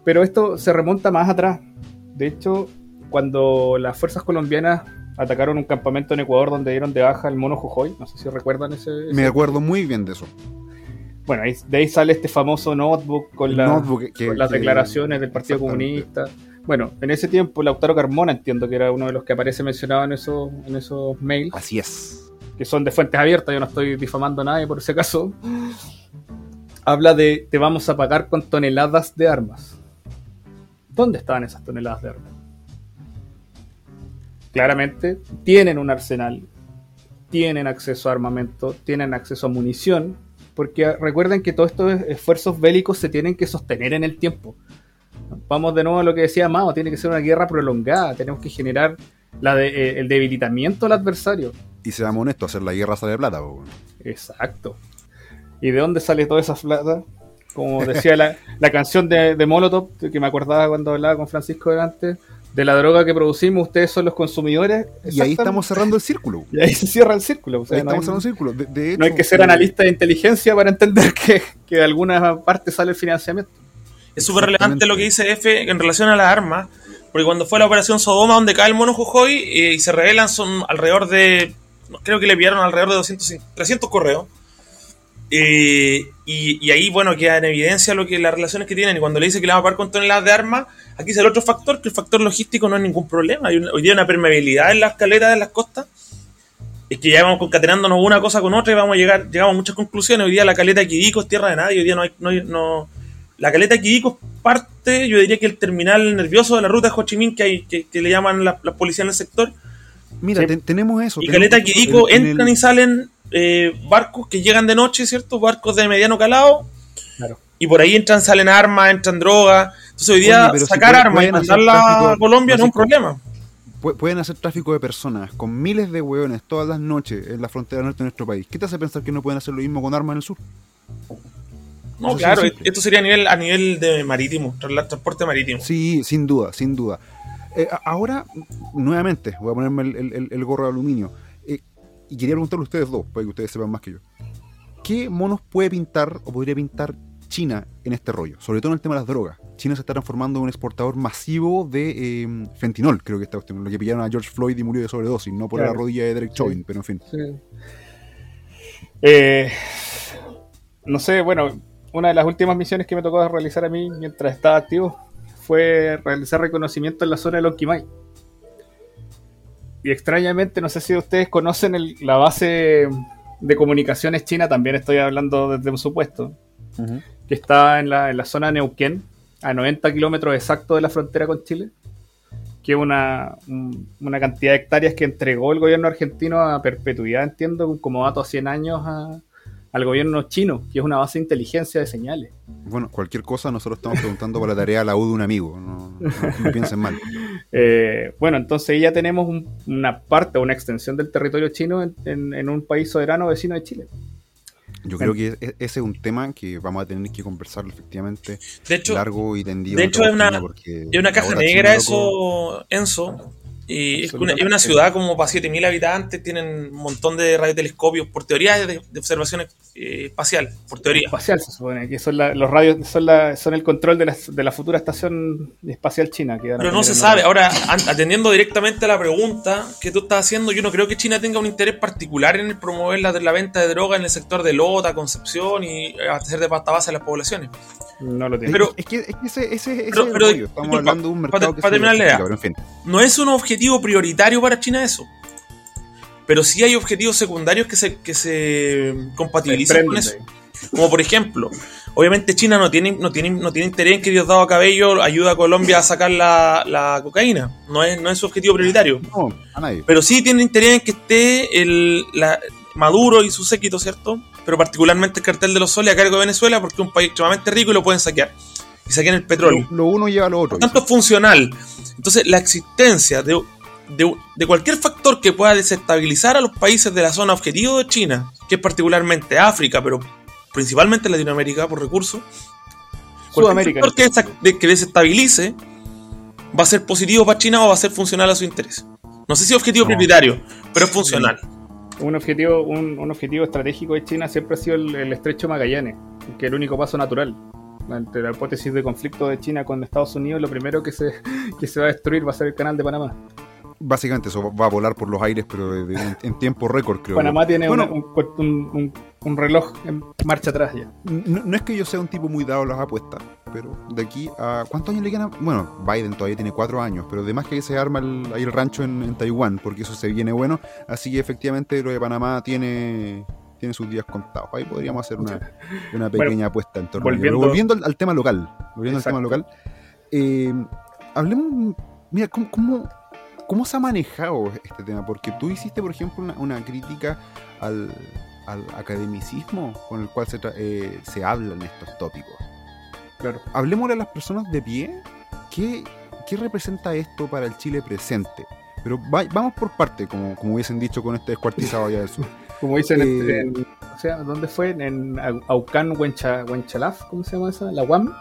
Speaker 3: Pero esto se remonta más atrás. De hecho, cuando las fuerzas colombianas atacaron un campamento en Ecuador donde dieron de baja al mono Jujoy, no sé si recuerdan ese...
Speaker 1: Me acuerdo muy bien de eso.
Speaker 3: Bueno, de ahí sale este famoso notebook con, las declaraciones del Partido Comunista. Bueno, en ese tiempo Lautaro Carmona entiendo que era uno de los que aparece mencionado en esos, en esos mails.
Speaker 1: Así es.
Speaker 3: Que son de fuentes abiertas, yo no estoy difamando a nadie por ese caso. Habla de te vamos a pagar con toneladas de armas. ¿Dónde estaban esas toneladas de armas? Claramente tienen un arsenal, tienen acceso a armamento, tienen acceso a munición, porque recuerden que todos estos esfuerzos bélicos se tienen que sostener en el tiempo. Vamos de nuevo a lo que decía Mao, tiene que ser una guerra prolongada, tenemos que generar la eh, el debilitamiento del adversario.
Speaker 1: Y seamos honestos, hacer la guerra sale de plata.
Speaker 3: Exacto. ¿Y de dónde sale toda esa plata? Como decía la, canción de, de, Molotov, que me acordaba cuando hablaba con Francisco delante, de la droga que producimos, ustedes son los consumidores.
Speaker 1: Y ahí estamos cerrando el círculo.
Speaker 3: Y ahí se cierra el círculo.
Speaker 1: ahí estamos cerrando el círculo.
Speaker 3: no hay que ser analista de inteligencia para entender que, que de alguna parte sale el financiamiento.
Speaker 2: Es súper relevante lo que dice F en relación a las armas, porque cuando fue la operación Sodoma, donde cae el mono Jujuy eh, y se revelan, son alrededor de. Creo que le enviaron alrededor de 200, 300 correos. Eh, y, ahí, bueno, queda en evidencia lo que las relaciones que tienen. Y cuando le dice que le va a pagar con toneladas de armas, aquí es el otro factor, que el factor logístico no es ningún problema. Hay hoy día una permeabilidad en las caletas de las costas. Es que ya vamos concatenándonos una cosa con otra y vamos a llegar, llegamos a muchas conclusiones. Hoy día la caleta de Quidico es tierra de nadie. Hoy día no hay, no, no la caleta Quidico es parte, yo diría que el terminal nervioso de la ruta de Ho Chi Minh que, hay, que, le llaman la, la, policía en el sector.
Speaker 1: Mira, tenemos eso.
Speaker 2: Y caleta Quidico entran y salen eh, barcos que llegan de noche, ¿cierto? Barcos de mediano calado. Claro. Y por ahí entran, salen armas, entran drogas. Entonces hoy día sacar armas y mandarla a Colombia no es un problema.
Speaker 1: pu- pueden hacer tráfico de personas con miles de hueones todas las noches en la frontera norte de nuestro país. ¿Qué te hace pensar que no pueden hacer lo mismo con armas en el sur?
Speaker 2: No, claro, esto sería a nivel, a nivel de marítimo, tra- transporte marítimo.
Speaker 1: Sí, sin duda, sin duda. Eh, ahora, nuevamente, voy a ponerme el, el- gorro de aluminio. Eh, y quería preguntarle a ustedes dos, para que ustedes sepan más que yo. ¿Qué monos puede pintar o podría pintar China en este rollo? Sobre todo en el tema de las drogas. China se está transformando en un exportador masivo de eh, fentinol, creo que esta cuestión. Lo que pillaron a George Floyd y murió de sobredosis, no por
Speaker 3: Claro.
Speaker 1: la rodilla de Derek
Speaker 3: Sí.
Speaker 1: Chauvin, pero en fin.
Speaker 3: Sí. Eh, no sé, bueno, una de las últimas misiones que me tocó realizar a mí mientras estaba activo fue realizar reconocimiento en la zona de Lonquimay. Y extrañamente, no sé si ustedes conocen el- la base de comunicaciones china, también estoy hablando desde un supuesto, que está en la, en la zona de Neuquén, a 90 kilómetros exactos de la frontera con Chile, que es una, un- una cantidad de hectáreas que entregó el gobierno argentino a perpetuidad, entiendo, como dato a 100 años a- al gobierno chino, que es una base de inteligencia de señales.
Speaker 1: Bueno, cualquier cosa nosotros estamos preguntando para la tarea a la U de un amigo. No, no- no piensen mal.
Speaker 3: Eh, bueno, entonces ya tenemos un- una parte, una extensión del territorio chino en, en- en un país soberano vecino de Chile.
Speaker 1: Yo creo que e- ese es un tema que vamos a tener que conversarlo efectivamente
Speaker 2: De hecho,
Speaker 1: largo y tendido.
Speaker 2: de hecho es una-
Speaker 1: porque
Speaker 2: es una caja negra
Speaker 1: China,
Speaker 2: eso, Enzo. Y es, una, es una ciudad como para 7.000 habitantes, tienen un montón de radiotelescopios, por teoría de, de observación eh, espacial, por teoría.
Speaker 3: Espacial se supone, que son la- los radios, son, la- son el control de la, de la futura estación espacial china. Que
Speaker 2: Pero no se sabe. Ahora, atendiendo directamente a la pregunta que tú estás haciendo, yo no creo que China tenga un interés particular en el promover la, la venta de droga en el sector de Lota, Concepción y hacer de pasta base a las poblaciones.
Speaker 3: No lo tiene.
Speaker 2: pero-
Speaker 1: es que, es que ese, ese, ese
Speaker 2: Pero-
Speaker 1: es el
Speaker 2: pero,
Speaker 1: rollo. Estamos
Speaker 2: disculpa,
Speaker 1: hablando de un
Speaker 2: para-
Speaker 1: mercado que
Speaker 2: para
Speaker 1: se
Speaker 2: terminar
Speaker 1: pero en fin.
Speaker 2: No es un objetivo prioritario para China eso. Pero sí hay objetivos secundarios que se, que se compatibilizan con eso. Como por ejemplo, obviamente China no tiene, no tiene, no tiene interés en que Diosdado Cabello ayude a Colombia a sacar la, la cocaína. No es, no es su objetivo prioritario.
Speaker 1: No, a nadie.
Speaker 2: Pero sí tiene interés en que esté el, la- Maduro y su séquito, ¿cierto? Pero particularmente el cartel de los soles a cargo de Venezuela porque es un país extremadamente rico y lo pueden saquear. Y saquean el petróleo.
Speaker 1: Lo, lo uno lleva a lo otro.
Speaker 2: Por tanto, es funcional. Entonces, la existencia de, de- de cualquier factor que pueda desestabilizar a los países de la zona objetivo de China, que es particularmente África, pero principalmente Latinoamérica por recursos, cualquier factor que, desestabilice va a ser positivo para China o va a ser funcional a su interés. No sé si es objetivo
Speaker 1: No.
Speaker 2: prioritario, pero es funcional.
Speaker 3: Un objetivo, un, un objetivo estratégico de China siempre ha sido el, el estrecho Magallanes, que es el único paso natural. Ante la hipótesis de conflicto de China con Estados Unidos, lo primero que se, que se va a destruir va a ser el canal de Panamá.
Speaker 1: Básicamente eso va a volar por los aires, pero en, en tiempo récord, creo.
Speaker 3: Panamá tiene
Speaker 1: Bueno,
Speaker 3: una- un, un- un- un reloj en marcha atrás ya.
Speaker 1: no, no es que yo sea un tipo muy dado a las apuestas, pero de aquí a. ¿Cuántos años le quedan? Bueno, Biden todavía tiene cuatro años, pero además que se arma el, ahí el rancho en, en Taiwán, porque eso se viene bueno. Así que efectivamente lo de Panamá tiene tiene sus días contados. Ahí podríamos hacer una, una
Speaker 3: Bueno,
Speaker 1: pequeña apuesta en torno a
Speaker 3: volviendo-
Speaker 1: Pero volviendo al, al tema local, volviendo al tema local, eh, hablemos, mira, ¿cómo, cómo, cómo se ha manejado este tema? Porque tú hiciste, por ejemplo, una, una crítica al, al academicismo con el cual se, eh, se hablan estos tópicos.
Speaker 3: Claro.
Speaker 1: Hablemosle a las personas de pie, ¿qué, qué representa esto para el Chile presente? Pero va- vamos por parte, como, como hubiesen dicho con este descuartizado allá del sur.
Speaker 3: Como dicen,
Speaker 1: Eh,
Speaker 3: en, o sea, ¿dónde fue? En Au- Aucán, Huencha, Huenchalaf, ¿cómo se llama esa? La UAM.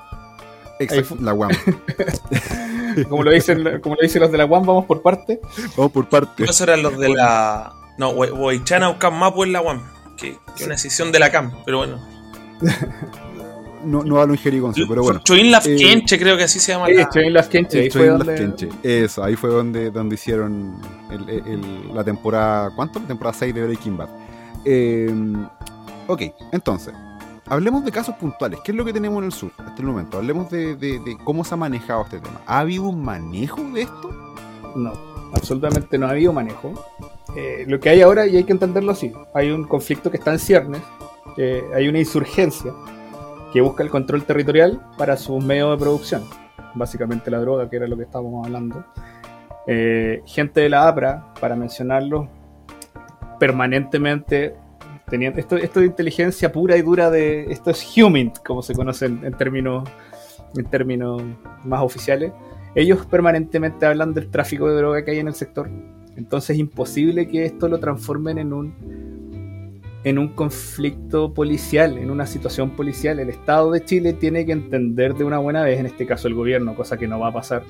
Speaker 1: Exacto, la UAM.
Speaker 3: Como lo dicen, como lo dicen los de la UAM, vamos por parte.
Speaker 1: Vamos por parte.
Speaker 2: Esos eran los de la. No, Huaychana Ucam Mapu en la UAM. Que, que es una decisión de la CAM, pero bueno.
Speaker 1: No, no hablo en jerigoncio, pero bueno.
Speaker 2: Choin
Speaker 1: Eh,
Speaker 2: Kenche, creo que así se llama.
Speaker 3: Sí,
Speaker 2: la-
Speaker 3: estoy en las Kenche, ahí
Speaker 1: El
Speaker 3: fue
Speaker 1: Train
Speaker 3: donde-.
Speaker 1: Eso, ahí fue donde, donde hicieron el- el- la temporada. ¿Cuánto? La temporada 6 de Breaking Bad. Eh, ok, entonces, hablemos de casos puntuales. ¿Qué es lo que tenemos en el sur hasta el momento? Hablemos de, cómo se ha manejado este tema. ¿Ha habido un manejo de esto?
Speaker 3: No, absolutamente no ha habido manejo. Eh, lo que hay ahora, y hay que entenderlo así, hay un conflicto que está en ciernes, hay una insurgencia que busca el control territorial para sus medios de producción, básicamente la droga, que era lo que estábamos hablando. Eh, gente de la APRA, para mencionarlo, permanentemente teniendo esto, esto de inteligencia pura y dura de esto es human, como se conoce en, en términos en términos más oficiales ellos permanentemente hablan del tráfico de droga que hay en el sector. Entonces es imposible que esto lo transformen en un en un conflicto policial, en una situación policial. El Estado de Chile tiene que entender de una buena vez, en este caso el gobierno, cosa que no va a pasar.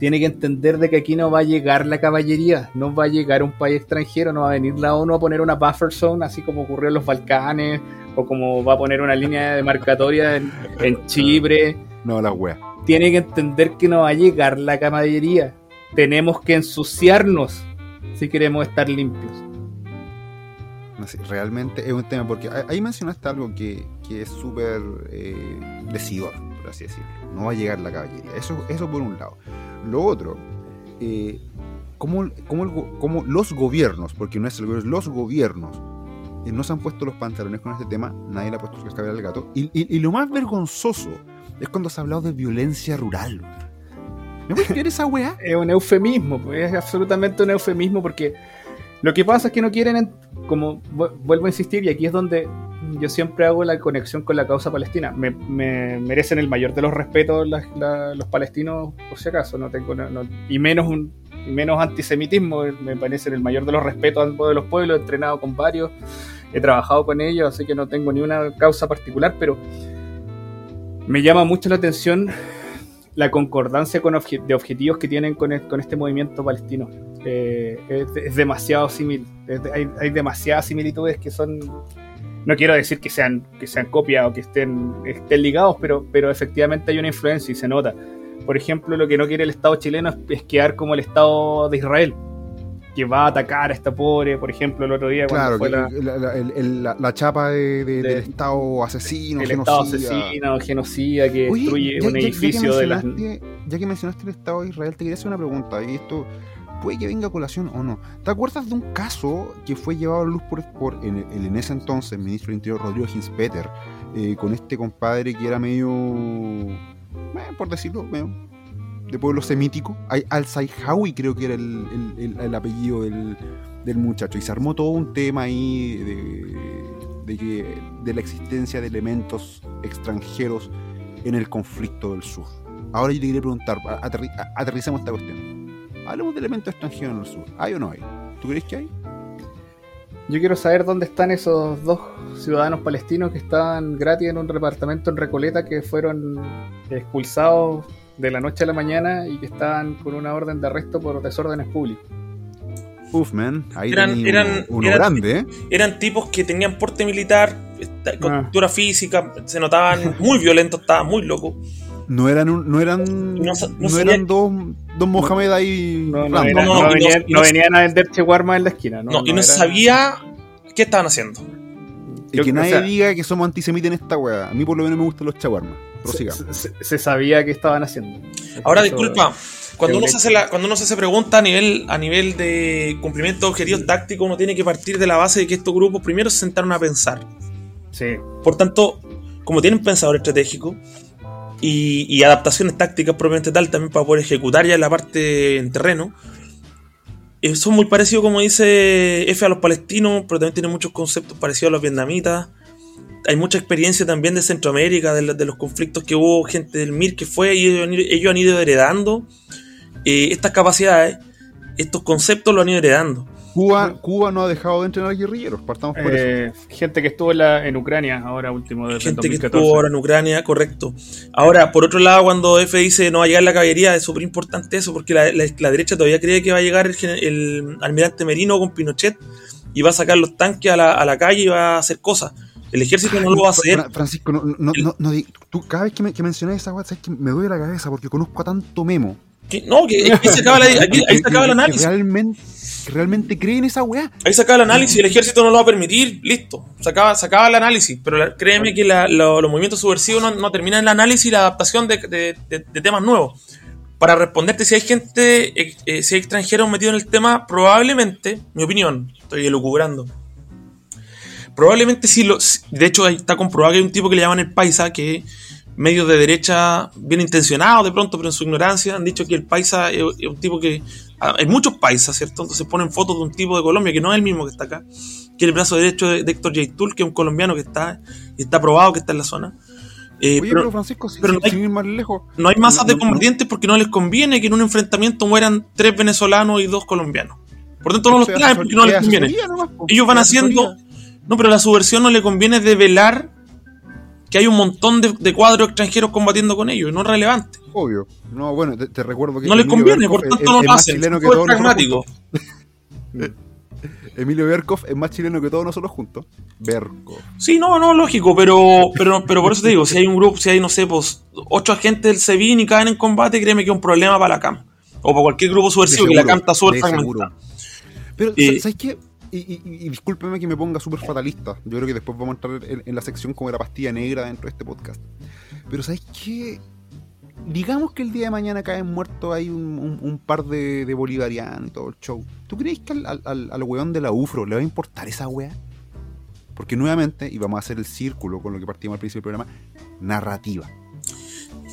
Speaker 3: Tiene que entender de que aquí no va a llegar la caballería, no va a llegar un país extranjero, no va a venir la ONU a poner una buffer zone, así como ocurrió en los Balcanes, o como va a poner una línea demarcatoria en, en Chipre.
Speaker 1: No, la wea.
Speaker 3: Tiene que entender que no va a llegar la caballería. Tenemos que ensuciarnos si queremos estar limpios.
Speaker 1: No sé, realmente es un tema, porque ahí- mencionaste algo que, que es súper eh, decidor, por así decirlo. No va a llegar la caballería. Eso, eso por un lado. Lo otro, eh, ¿cómo, los gobiernos, porque no es el gobierno, los gobiernos, eh, no se han puesto los pantalones con este tema, nadie le ha puesto el cascabel al gato. Y, lo más vergonzoso es cuando se ha hablado de violencia rural. ¿Me puedes creer esa weá?
Speaker 3: es un eufemismo, pues, es absolutamente un eufemismo porque lo que pasa es que no quieren, en- como vu- vuelvo a insistir, y aquí es donde yo siempre hago la conexión con la causa palestina. Me, me merecen el mayor de los respetos los palestinos, por si acaso, no tengo y menos un y menos antisemitismo, me parecen el mayor de los respetos a ambos de los pueblos, he entrenado con varios, he trabajado con ellos, así que no tengo ni una causa particular, pero me llama mucho la atención la concordancia con obje- de objetivos que tienen con, este movimiento palestino. Eh, es, demasiado simil. hay demasiadas similitudes que son. No quiero decir que sean, que sean copias o que estén, estén ligados, pero, pero efectivamente hay una influencia y se nota. Por ejemplo, lo que no quiere el Estado chileno es, es quedar como el Estado de Israel, que va a atacar a esta pobre, por ejemplo, el otro día
Speaker 1: Claro,
Speaker 3: cuando fue la-
Speaker 1: la, la- el- el- la- la chapa de, de-
Speaker 3: De-
Speaker 1: del Estado asesino,
Speaker 3: el Estado
Speaker 1: genocida.
Speaker 3: asesino, genocida, que
Speaker 1: Oye,
Speaker 3: destruye
Speaker 1: ya-
Speaker 3: un
Speaker 1: ya- ya
Speaker 3: edificio de las...
Speaker 1: Ya que mencionaste el Estado de Israel, te quería hacer una pregunta, y esto puede que venga a colación o no. ¿Te acuerdas de un caso que fue llevado a luz por, por en, el- en ese entonces ministro del Interior, Rodrigo Hinspeter, eh, con este compadre que era medio, eh, por decirlo, medio de pueblo semítico? Al-Sayhawi creo que era el, el- el- el apellido del, del muchacho, y se armó todo un tema ahí de, de que, de la existencia de elementos extranjeros en el conflicto del sur. Ahora yo te quería preguntar, aterri- esta cuestión. Hablemos de elementos extranjeros en el sur. ¿Hay o no hay? ¿Tú crees que hay?
Speaker 3: Yo quiero saber dónde están esos dos ciudadanos palestinos que estaban gratis en un departamento en Recoleta que fueron expulsados de la noche a la mañana y que estaban con una orden de arresto por desórdenes públicos.
Speaker 1: Uf, man. Ahí
Speaker 2: Eran-
Speaker 1: uno,
Speaker 2: eran-
Speaker 1: grande, ¿eh?
Speaker 2: Eran tipos que tenían porte militar,
Speaker 3: Ah.
Speaker 2: cultura física, se notaban muy violentos, estaban muy locos.
Speaker 1: No eran, un- no eran,
Speaker 2: No
Speaker 1: eran dos, dos Mohamed ahí.
Speaker 3: No, no,
Speaker 1: random.
Speaker 3: era-
Speaker 2: no,
Speaker 3: no
Speaker 2: y no-
Speaker 3: venían,
Speaker 2: y
Speaker 3: no
Speaker 2: no-
Speaker 3: venían a vender cheguarma en la esquina. No,
Speaker 2: No, y no
Speaker 3: era-
Speaker 2: sabía qué estaban haciendo.
Speaker 1: y
Speaker 3: yo-
Speaker 1: que
Speaker 3: o
Speaker 1: nadie
Speaker 3: sea-
Speaker 1: diga que somos antisemitas en esta weá. A mí por lo menos me gustan los chaguarmas.
Speaker 3: se, se- se sabía qué estaban haciendo.
Speaker 2: Ahora,
Speaker 3: Eso-
Speaker 2: disculpa, cuando uno, se hace la, cuando uno se hace pregunta a nivel, a nivel de cumplimiento de objetivos tácticos, uno tiene que partir de la base de que estos grupos primero se sentaron a pensar.
Speaker 3: Sí.
Speaker 2: Por tanto, como tienen pensador estratégico y, adaptaciones tácticas propiamente tal, también para poder ejecutar ya la parte en terreno, eh, son muy parecidos, como dice F, a los palestinos, pero también tienen muchos conceptos parecidos a los vietnamitas. Hay mucha experiencia también de Centroamérica, de, los- conflictos que hubo, gente del MIR que fue, y ellos han ido, ellos han ido heredando eh, estas capacidades, estos conceptos los han ido heredando.
Speaker 1: Cuba, Cuba no ha dejado de entrenar guerrilleros. Partamos por eso.
Speaker 3: Eh, gente que estuvo en, la- en Ucrania ahora último desde el
Speaker 2: gente que
Speaker 3: 2014.
Speaker 2: estuvo ahora en Ucrania, correcto. Ahora, por otro lado, cuando F dice no va a llegar la caballería, es súper importante eso, porque la, la- la derecha todavía cree que va a llegar el, almirante Merino con Pinochet y va a sacar los tanques a la, a la calle y va a hacer cosas. El ejército no lo va a hacer.
Speaker 1: Fra- Francisco, no, no, no, no di- tú cada vez que, me, que mencionas esa weá, sabes que me duele la cabeza porque conozco a tanto memo.
Speaker 2: No, que ahí se acaba, la- aquí- ahí se acaba el análisis.
Speaker 1: realmente, realmente creen esa weá.
Speaker 2: Ahí se acaba el análisis, el ejército no lo va a permitir, listo. Se acaba, se acaba el análisis. Pero la- créeme que la- lo- los movimientos subversivos no, no terminan el análisis y la adaptación de, de- de- de temas nuevos. Para responderte si hay gente, eh, si hay extranjeros metidos en el tema, probablemente, mi opinión, estoy elucubrando. Probablemente sí, lo, si- de hecho está comprobado que hay un tipo que le llaman el paisa, que medios de derecha bien intencionados de pronto, pero en su ignorancia han dicho que el paisa es, un tipo que... ah, Hay muchos paisas, ¿cierto? Entonces ponen fotos de un tipo de Colombia que no es el mismo que está acá, que es el brazo derecho de, de Héctor Yaitul, que es un colombiano que está, y está probado que está en la zona. Eh,
Speaker 1: Oye,
Speaker 2: pero
Speaker 1: pero Francisco, si,
Speaker 2: pero no hay-
Speaker 1: sin ir más lejos.
Speaker 2: no hay masas
Speaker 1: no-
Speaker 2: de combatientes porque no les conviene que en un enfrentamiento mueran tres venezolanos y dos colombianos. Por tanto, no los traen porque no les
Speaker 1: es
Speaker 2: conviene.
Speaker 1: nomás.
Speaker 2: Ellos van haciendo. No, pero la subversión no le conviene develar que hay un montón de, de cuadros extranjeros combatiendo con ellos. No es relevante.
Speaker 1: Obvio. No, bueno, te, te recuerdo que.
Speaker 2: No les conviene,
Speaker 1: Berkov
Speaker 2: por tanto
Speaker 1: es-
Speaker 2: no lo hacen. Todo es pragmático.
Speaker 1: Emilio Berkov es más chileno que todos nosotros juntos. Berkov.
Speaker 2: Sí, no, no, lógico, pero, pero, pero por eso te digo, si hay un grupo, si hay, no sé, pues, ocho agentes del SEBIN y caen en combate, créeme que es un problema para la CAM. O para cualquier grupo subversivo, que la CAM está súper.
Speaker 1: Pero,
Speaker 2: Eh,
Speaker 1: ¿sabes qué? Y, y- y- discúlpeme que me ponga súper fatalista. Yo creo que después vamos a entrar en, en la sección como la pastilla negra dentro de este podcast. Pero ¿sabes qué? Digamos que el día de mañana caen muertos hay un, un- un par de, de bolivarianos y todo el show. ¿Tú crees que al, al, weón de la UFRO le va a importar esa wea? Porque nuevamente, y vamos a hacer el círculo con lo que partimos al principio del programa, narrativa.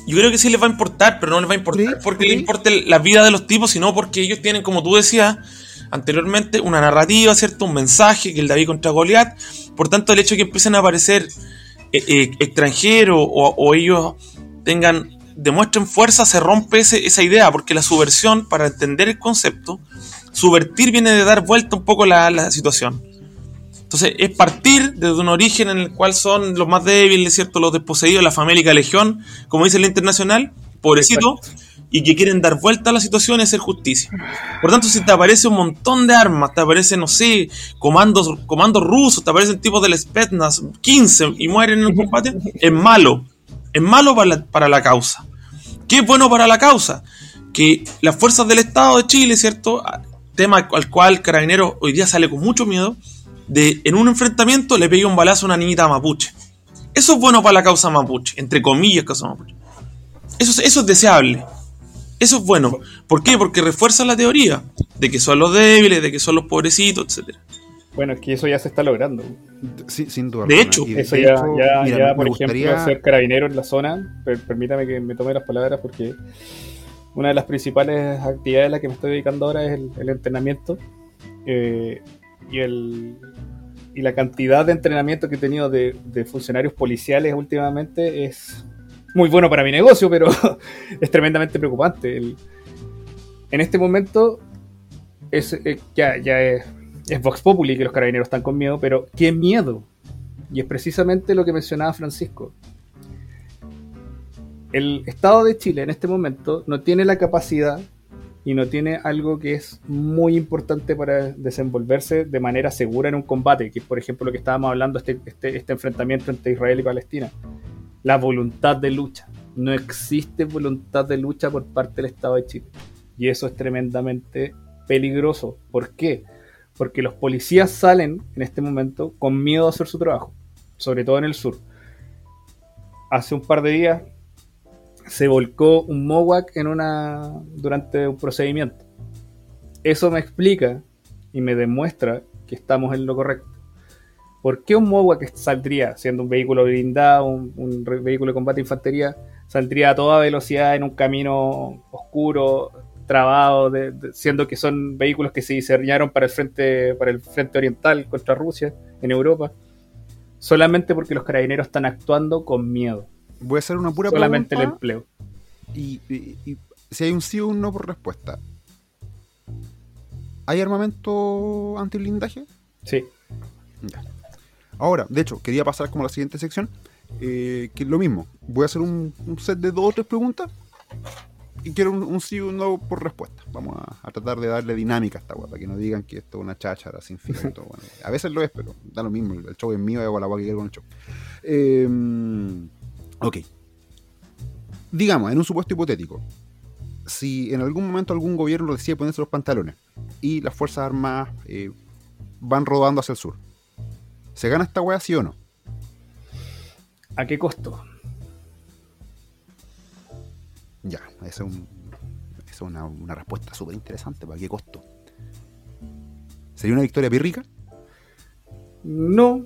Speaker 2: Yo creo que sí les va a importar, pero no les va a importar porque
Speaker 1: ¿Sí?
Speaker 2: les importe la vida de los tipos, sino porque ellos tienen, como tú decías anteriormente, una narrativa, ¿cierto? Un mensaje, que el David contra Goliat. Por tanto, el hecho de que empiecen a aparecer eh, eh, extranjeros o, o ellos tengan, demuestren fuerza, se rompe ese- esa idea, porque la subversión, para entender el concepto, subvertir viene de dar vuelta un poco la, la situación. Entonces, es partir desde un origen en el cual son los más débiles, ¿cierto? Los desposeídos, la famélica legión, como dice la internacional, pobrecito, y que quieren dar vuelta a la situación y hacer justicia. Por tanto, si te aparece un montón de armas, te aparecen, no sé, comandos, comandos rusos, te aparecen tipos del Spetsnaz, 15, y mueren en el combate, es malo. Es malo para la, para la causa. ¿Qué es bueno para la causa? Que las fuerzas del Estado de Chile, ¿cierto? Tema al cual Carabinero hoy día sale con mucho miedo, de en un enfrentamiento le pegue un balazo a una niñita mapuche. Eso es bueno para la causa mapuche, entre comillas causa mapuche. Eso, es- eso es deseable. Eso es bueno. ¿Por qué? Porque refuerza la teoría de que son los débiles, de que son los pobrecitos, etc.
Speaker 3: Bueno, es que eso ya se está logrando.
Speaker 1: Sí, sin duda.
Speaker 2: De
Speaker 1: alguna.
Speaker 2: hecho,
Speaker 1: de
Speaker 3: Eso ya,
Speaker 1: hecho,
Speaker 3: ya,
Speaker 1: mira,
Speaker 3: ya, por
Speaker 1: gustaría-
Speaker 3: ejemplo, ser carabinero en la zona, per- permítame que me tome las palabras porque una de las principales actividades a las que me estoy dedicando ahora es el, el entrenamiento eh, y, el, y la cantidad de entrenamiento que he tenido de, de funcionarios policiales últimamente es muy bueno para mi negocio, pero es tremendamente preocupante. En este momento es, eh, ya, ya es, es Vox Populi que los carabineros están con miedo, pero ¿qué miedo? Y es precisamente lo que mencionaba Francisco. El Estado de Chile en este momento no tiene la capacidad y no tiene algo que es muy importante para desenvolverse de manera segura en un combate, que es por ejemplo lo que estábamos hablando, este, este, este enfrentamiento entre Israel y Palestina. La voluntad de lucha. No existe voluntad de lucha por parte del Estado de Chile. Y eso es tremendamente peligroso. ¿Por qué? Porque los policías salen en este momento con miedo a hacer su trabajo, sobre todo en el sur. Hace un par de días se volcó un MOWAC en una, durante un procedimiento. Eso me explica y me demuestra que estamos en lo correcto. ¿Por qué un MOWAC saldría, siendo un vehículo blindado, un, vehículo de combate de infantería, saldría a toda velocidad en un camino oscuro, trabado, de- de- siendo que son vehículos que se diseñaron para el frente, para el frente oriental contra Rusia, en Europa? Solamente porque los carabineros están actuando con miedo.
Speaker 1: Voy a hacer una pura
Speaker 3: Solamente el empleo.
Speaker 1: Y, y- y si hay un sí o un no por respuesta. ¿Hay armamento antiblindaje?
Speaker 3: Sí.
Speaker 1: Ya. Ahora, de hecho, quería pasar como a la siguiente sección. eh, que es lo mismo. Voy a hacer un, un set de dos o tres preguntas. Y quiero un, un sí o un no por respuesta. Vamos a, a tratar de darle dinámica a esta guapa. Que no digan que esto es una cháchara sin fin. y todo, bueno. a veces lo es, pero da lo mismo. El show es mío y hago la guapa que quiero con el show. Eh, ok. Digamos, en un supuesto hipotético. Si en algún momento algún gobierno decide ponerse los pantalones y las Fuerzas Armadas eh, van rodando hacia el sur, ¿se gana esta wea sí o no?
Speaker 3: ¿A qué costo?
Speaker 1: Ya, esa es, un- es una, una respuesta súper interesante. ¿Para qué costo? ¿Sería una victoria pírrica?
Speaker 3: No,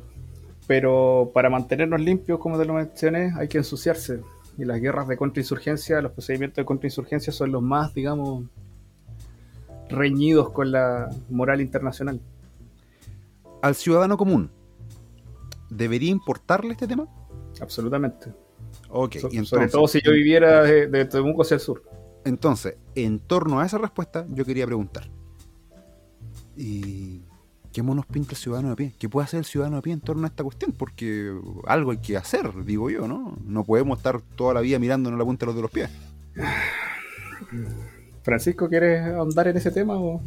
Speaker 3: pero para mantenernos limpios, como te lo mencioné, hay que ensuciarse. Y las guerras de contrainsurgencia, los procedimientos de contrainsurgencia son los más, digamos, reñidos con la moral internacional.
Speaker 1: ¿Al ciudadano común debería importarle este tema?
Speaker 3: Absolutamente.
Speaker 1: Ok,
Speaker 3: So-
Speaker 1: y entonces,
Speaker 3: sobre todo si yo viviera de, de Temuco hacia el sur.
Speaker 1: Entonces, en torno a esa respuesta, yo quería preguntar. ¿Y qué monos pinta el ciudadano de pie? ¿Qué puede hacer el ciudadano de pie en torno a esta cuestión? Porque algo hay que hacer, digo yo, ¿no? No podemos estar toda la vida mirándonos la punta de los de los pies.
Speaker 3: Francisco, ¿quieres ahondar en ese tema? O?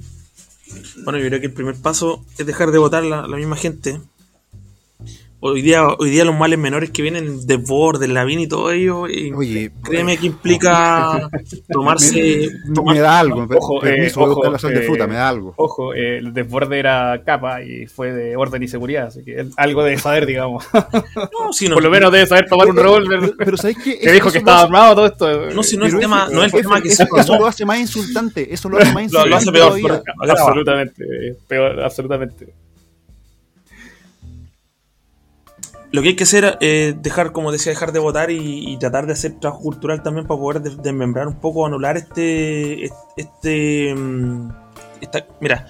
Speaker 2: Bueno, yo creo que el primer paso es dejar de votar la, la misma gente. Hoy día, hoy día los males menores que vienen de Borde, Lavín y todo ello, y
Speaker 1: Oye,
Speaker 2: créeme que implica tomarse...
Speaker 1: me, da algo.
Speaker 3: Ojo,
Speaker 1: permiso,
Speaker 3: eh,
Speaker 1: a buscar
Speaker 3: ojo,
Speaker 1: la sal de
Speaker 3: eh,
Speaker 1: fruta, me da algo.
Speaker 3: Ojo, eh, el desborde era capa y fue de orden y seguridad, así que algo debe saber, digamos.
Speaker 2: No, si no,
Speaker 3: Por lo menos debe saber tomar un revólver.
Speaker 1: Pero, pero ¿sabes qué?
Speaker 3: Que dijo que estaba armado todo esto.
Speaker 2: no, si no es el tema, no es el tema que
Speaker 1: eso,
Speaker 2: se
Speaker 1: eso lo hace más insultante. Eso lo hace más insultante.
Speaker 2: lo hace peor,
Speaker 3: absolutamente, eh, peor, absolutamente.
Speaker 2: Lo que hay que hacer es dejar, como decía, dejar de votar y, y tratar de hacer trabajo cultural también para poder des- desmembrar un poco, anular este. este. mm, esta- mira,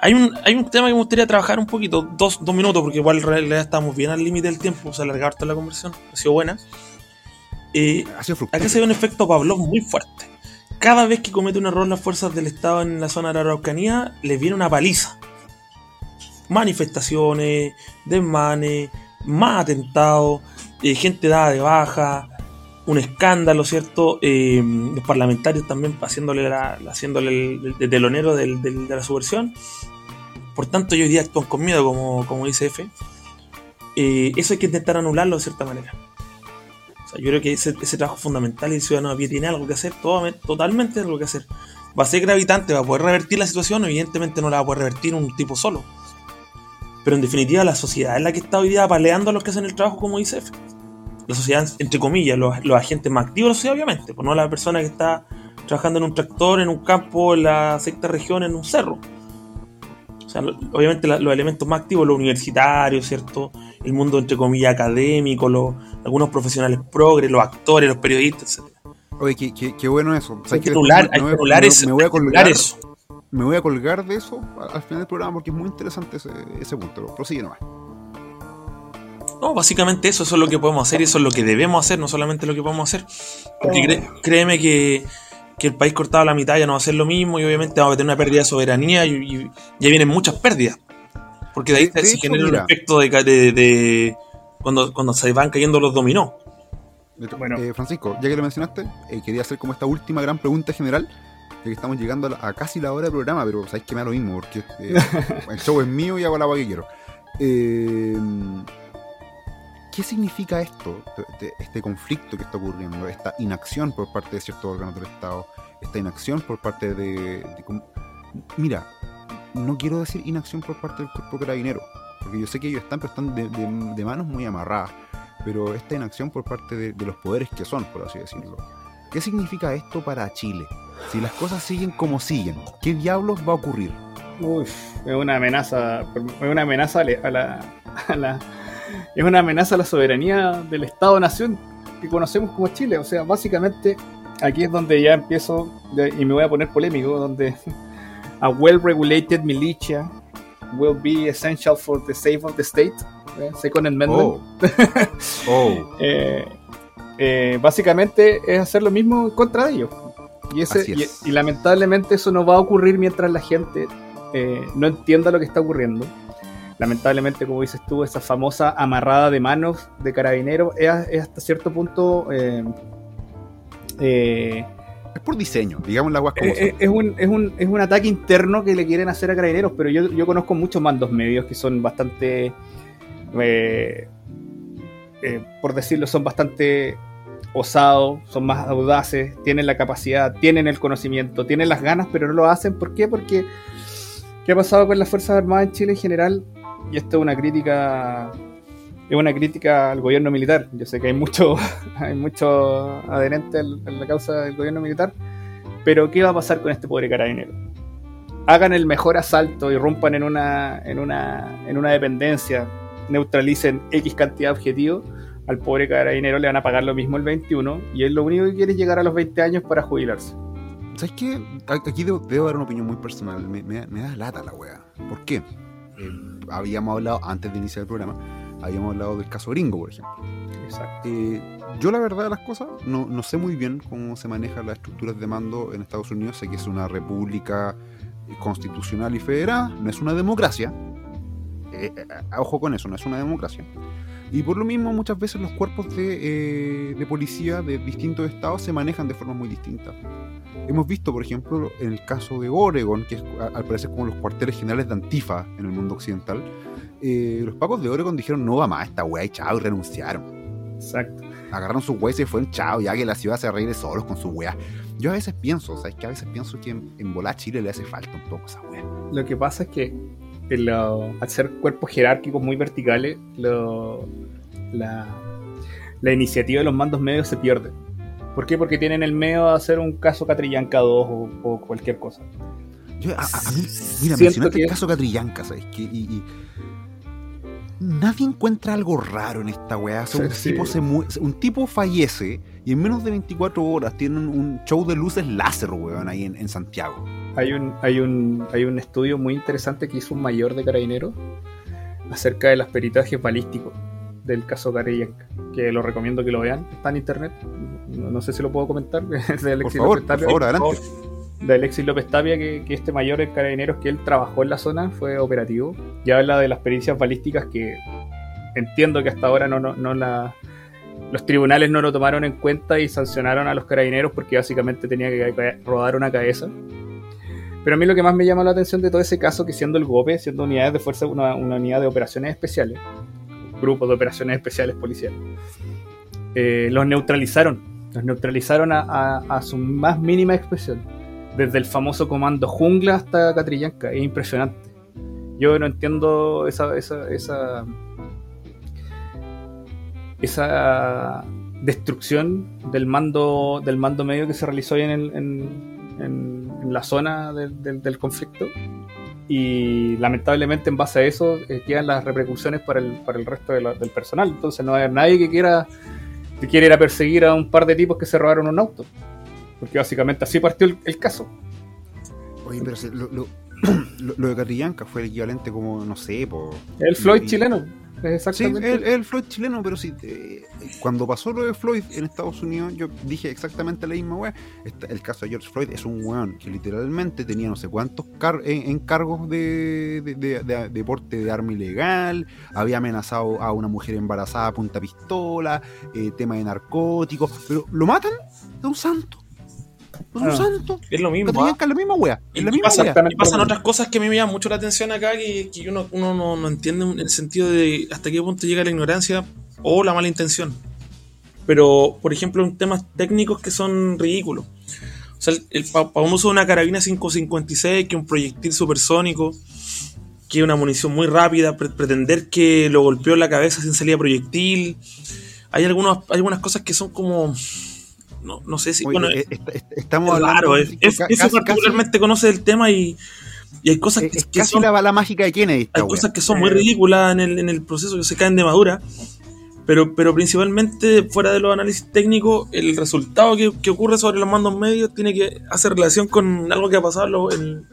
Speaker 2: hay un, hay un tema que me gustaría trabajar un poquito, dos, dos minutos, porque igual en realidad estamos bien al límite del tiempo, se ha alargado harto la conversación, ha sido buena. Eh,
Speaker 1: Ha sido
Speaker 2: Acá
Speaker 1: fructífero.
Speaker 2: se ve un efecto Pavlov muy fuerte. Cada vez que comete un error las fuerzas del Estado en la zona de la Araucanía, les viene una paliza. Manifestaciones, desmanes, más atentados, eh, gente dada de baja, un escándalo, ¿cierto? Eh, los parlamentarios también haciéndole, la- haciéndole el, el telonero del- de la subversión. Por tanto, ellos hoy día actúan con miedo, como, como dice F. Eh, eso hay que intentar anularlo de cierta manera. O sea, yo creo que ese, ese trabajo fundamental y el ciudadano tiene algo que hacer, todo- totalmente algo que hacer. Va a ser gravitante, va a poder revertir la situación, evidentemente no la va a poder revertir un tipo solo. Pero en definitiva la sociedad es la que está hoy día apaleando a los que hacen el trabajo como dice F. La sociedad, entre comillas, los, los agentes más activos de la sociedad, obviamente, pues no la persona que está trabajando en un tractor, en un campo, en la sexta región, en un cerro. O sea, lo- obviamente la- los elementos más activos, los universitarios, ¿cierto? El mundo, entre comillas, académico, los, algunos profesionales progres, los actores, los periodistas, etc.
Speaker 1: Oye, qué, qué- qué bueno eso.
Speaker 2: Hay
Speaker 1: ¿Sabes
Speaker 2: que hay
Speaker 1: me-
Speaker 2: eso,
Speaker 1: me voy a
Speaker 2: eso.
Speaker 1: Me voy a colgar de eso al al final del programa porque es muy interesante ese, ese punto. Pero Prosigue nomás.
Speaker 2: No, básicamente eso, eso es lo que podemos hacer y eso es lo que debemos hacer, no solamente lo que podemos hacer. Porque cre- créeme que, que el país cortado a la mitad ya no va a ser lo mismo y obviamente vamos a tener una pérdida de soberanía y, y ya vienen muchas pérdidas. Porque de ahí
Speaker 1: De- de
Speaker 2: se
Speaker 1: hecho,
Speaker 2: genera un efecto de, ca- de- de- cuando, cuando se van cayendo los dominó.
Speaker 3: Bueno.
Speaker 1: Eh, Francisco, ya que lo mencionaste, eh, quería hacer como esta última gran pregunta general, que estamos llegando a, la- a casi la hora del programa, pero sabéis que me da lo mismo, porque eh, el show es mío y hago la agua que quiero. Eh, ¿Qué significa esto, este, este conflicto que está ocurriendo, esta inacción por parte de ciertos órganos del Estado, esta inacción por parte de... Mira, no quiero decir inacción por parte del cuerpo carabinero, porque yo sé que ellos están, pero están de, de- de manos muy amarradas pero esta inacción por parte de, de los poderes que son, por así decirlo. ¿Qué significa esto para Chile? Si las cosas siguen como siguen, ¿qué diablos va a ocurrir?
Speaker 3: Uf, es una amenaza, es una amenaza a la, a la- es una amenaza a la soberanía del Estado-nación que conocemos como Chile. O sea, básicamente aquí es donde ya empiezo de- y me voy a poner polémico, donde a well-regulated militia will be essential for the safety of the state. ¿eh? Second Amendment.
Speaker 1: Oh. oh.
Speaker 3: Eh, eh, básicamente es hacer lo mismo en contra de ellos. Y, ese,
Speaker 1: Así
Speaker 3: y,
Speaker 1: es.
Speaker 3: y lamentablemente eso no va a ocurrir mientras la gente eh, no entienda lo que está ocurriendo. Lamentablemente, como dices tú, esa famosa amarrada de manos de carabineros es, es hasta cierto punto... eh,
Speaker 1: Es por diseño, digamos aguas como
Speaker 3: es, un, es, un, es un ataque interno que le quieren hacer a carabineros, pero yo, yo conozco muchos mandos medios que son bastante, eh, eh, por decirlo, son bastante osados, son más audaces, tienen la capacidad, tienen el conocimiento, tienen las ganas, pero no lo hacen. ¿Por qué? Porque ¿qué ha pasado con las Fuerzas Armadas en Chile en general? Y esto es una crítica es una crítica al gobierno militar. Yo sé que hay mucho, hay mucho adherente a la causa del gobierno militar, pero ¿qué va a pasar con este pobre carabinero? Hagan el mejor asalto, irrumpan en una, en una, en una dependencia, neutralicen X cantidad de objetivos, al pobre carabinero le van a pagar lo mismo el 21 y él lo único que quiere es llegar a los 20 años para jubilarse.
Speaker 1: ¿Sabes qué? Aquí debo, debo dar una opinión muy personal. Me, me- me da lata la wea. ¿Por qué? Eh, habíamos hablado antes de iniciar el programa Habíamos hablado del caso gringo, por ejemplo.
Speaker 3: Exacto.
Speaker 1: Eh, yo la verdad de las cosas no, no sé muy bien cómo se manejan las estructuras de mando en Estados Unidos. Sé que es una república constitucional y federal, no es una democracia. Eh, ojo con eso, no es una democracia. Y por lo mismo muchas veces los cuerpos de, eh, de policía de distintos estados se manejan de formas muy distintas. Hemos visto, por ejemplo, en el caso de Oregon, que es al parecer como los cuarteles generales de Antifa en el mundo occidental, eh, los pacos de Oregon dijeron no va más esta weá y chao y renunciaron.
Speaker 3: Exacto.
Speaker 1: Agarraron sus weas y se fueron chao, ya que la ciudad se arregle solos con sus weas. Yo a veces pienso, ¿sabes? Que a veces pienso que en, en volar Chile le hace falta un poco esa wea.
Speaker 3: Lo que pasa es que al ser cuerpos jerárquicos muy verticales, lo- la, la iniciativa de los mandos medios se pierde. ¿Por qué? Porque tienen el medio a hacer un caso Catrillanca 2 o, o cualquier cosa.
Speaker 1: Yo, a, mí, mira, mencionaste
Speaker 3: que-
Speaker 1: el caso Catrillanca, ¿sabes? Que, y, y nadie encuentra algo raro en esta weá. O sea, un,
Speaker 3: Sí,
Speaker 1: tipo se mu- un tipo fallece y en menos de 24 horas tienen un show de luces láser, weón, ahí en, en Santiago.
Speaker 3: Hay un, hay, un, hay un estudio muy interesante que hizo un mayor de carabineros acerca de los peritajes balísticos del caso Catrillanca, que lo recomiendo que lo vean. Está en internet. No, no sé si lo puedo comentar. Es de
Speaker 1: Por
Speaker 3: Alexis
Speaker 1: favor,
Speaker 3: López
Speaker 1: por
Speaker 3: Tapia.
Speaker 1: favor, adelante.
Speaker 3: de Alexis López Tapia, que, que este mayor en carabineros que él trabajó en la zona, fue operativo, y habla de las pericias balísticas que entiendo que hasta ahora no, no, no la, los tribunales no lo tomaron en cuenta y sancionaron a los carabineros porque básicamente tenía que rodar una cabeza. Pero a mí lo que más me llama la atención de todo ese caso, que siendo el GOPE, siendo unidades de fuerza, una, unidad de operaciones especiales, grupos de operaciones especiales policiales, eh, los neutralizaron. Los neutralizaron a, su más mínima expresión. Desde el famoso comando jungla hasta Catrillanca. Es impresionante. Yo no entiendo esa, esa, esa, esa destrucción del mando, del mando medio que se realizó ahí en, el- en- en la zona del, del- del conflicto. Y lamentablemente en base a eso eh, quedan las repercusiones para el, para el resto de la- del personal. Entonces no hay nadie que quiera, que quiera ir a perseguir a un par de tipos que se robaron un auto. Porque básicamente así partió el, el caso.
Speaker 1: Oye, pero lo, lo, lo- lo de Catrillanca fue el equivalente como, no sé, por...
Speaker 3: El Floyd
Speaker 1: y-
Speaker 3: chileno. Es
Speaker 1: Sí,
Speaker 3: exactamente.
Speaker 1: el, el Floyd chileno, pero sí, eh, cuando pasó lo de Floyd en Estados Unidos, yo dije exactamente la misma weá. El caso de George Floyd es un weón que literalmente tenía no sé cuántos car en, encargos de, de, de- de- de de arma ilegal, había amenazado a una mujer embarazada a punta pistola, eh, tema de narcóticos, pero lo matan, es un santo. Es un
Speaker 3: Ah.
Speaker 1: santo.
Speaker 2: Es lo mismo. ¿ah?
Speaker 1: Catrillanca es la misma weá.
Speaker 2: Y,
Speaker 1: Es la
Speaker 2: y
Speaker 1: misma
Speaker 2: pasa-.
Speaker 3: Exactamente
Speaker 2: y pasan otras cosas que a mí me llaman mucho la atención acá, que, que uno, uno no, no entiende en el sentido de hasta qué punto llega la ignorancia o la mala intención. Pero, por ejemplo, en temas técnicos que son ridículos. O sea, el, el famoso de una carabina 556, que un proyectil supersónico, que una munición muy rápida, pre- pretender que lo golpeó en la cabeza sin salida proyectil. Hay, algunos, hay algunas cosas que son como... No, no sé si...
Speaker 1: Oye,
Speaker 2: bueno,
Speaker 1: eh, estamos
Speaker 2: es
Speaker 1: hablando
Speaker 2: raro,
Speaker 1: de-
Speaker 2: es, es-
Speaker 1: casi-
Speaker 2: particularmente conoce el tema y, y hay cosas
Speaker 1: Es,
Speaker 2: que,
Speaker 1: es
Speaker 2: que
Speaker 1: casi
Speaker 2: son,
Speaker 1: la bala mágica de Kennedy.
Speaker 2: hay cosas que son muy ridículas en el, en el proceso que se caen de madura, pero, pero principalmente fuera de los análisis técnicos, el resultado que, que ocurre sobre los mandos medios tiene que hacer relación con algo que ha pasado en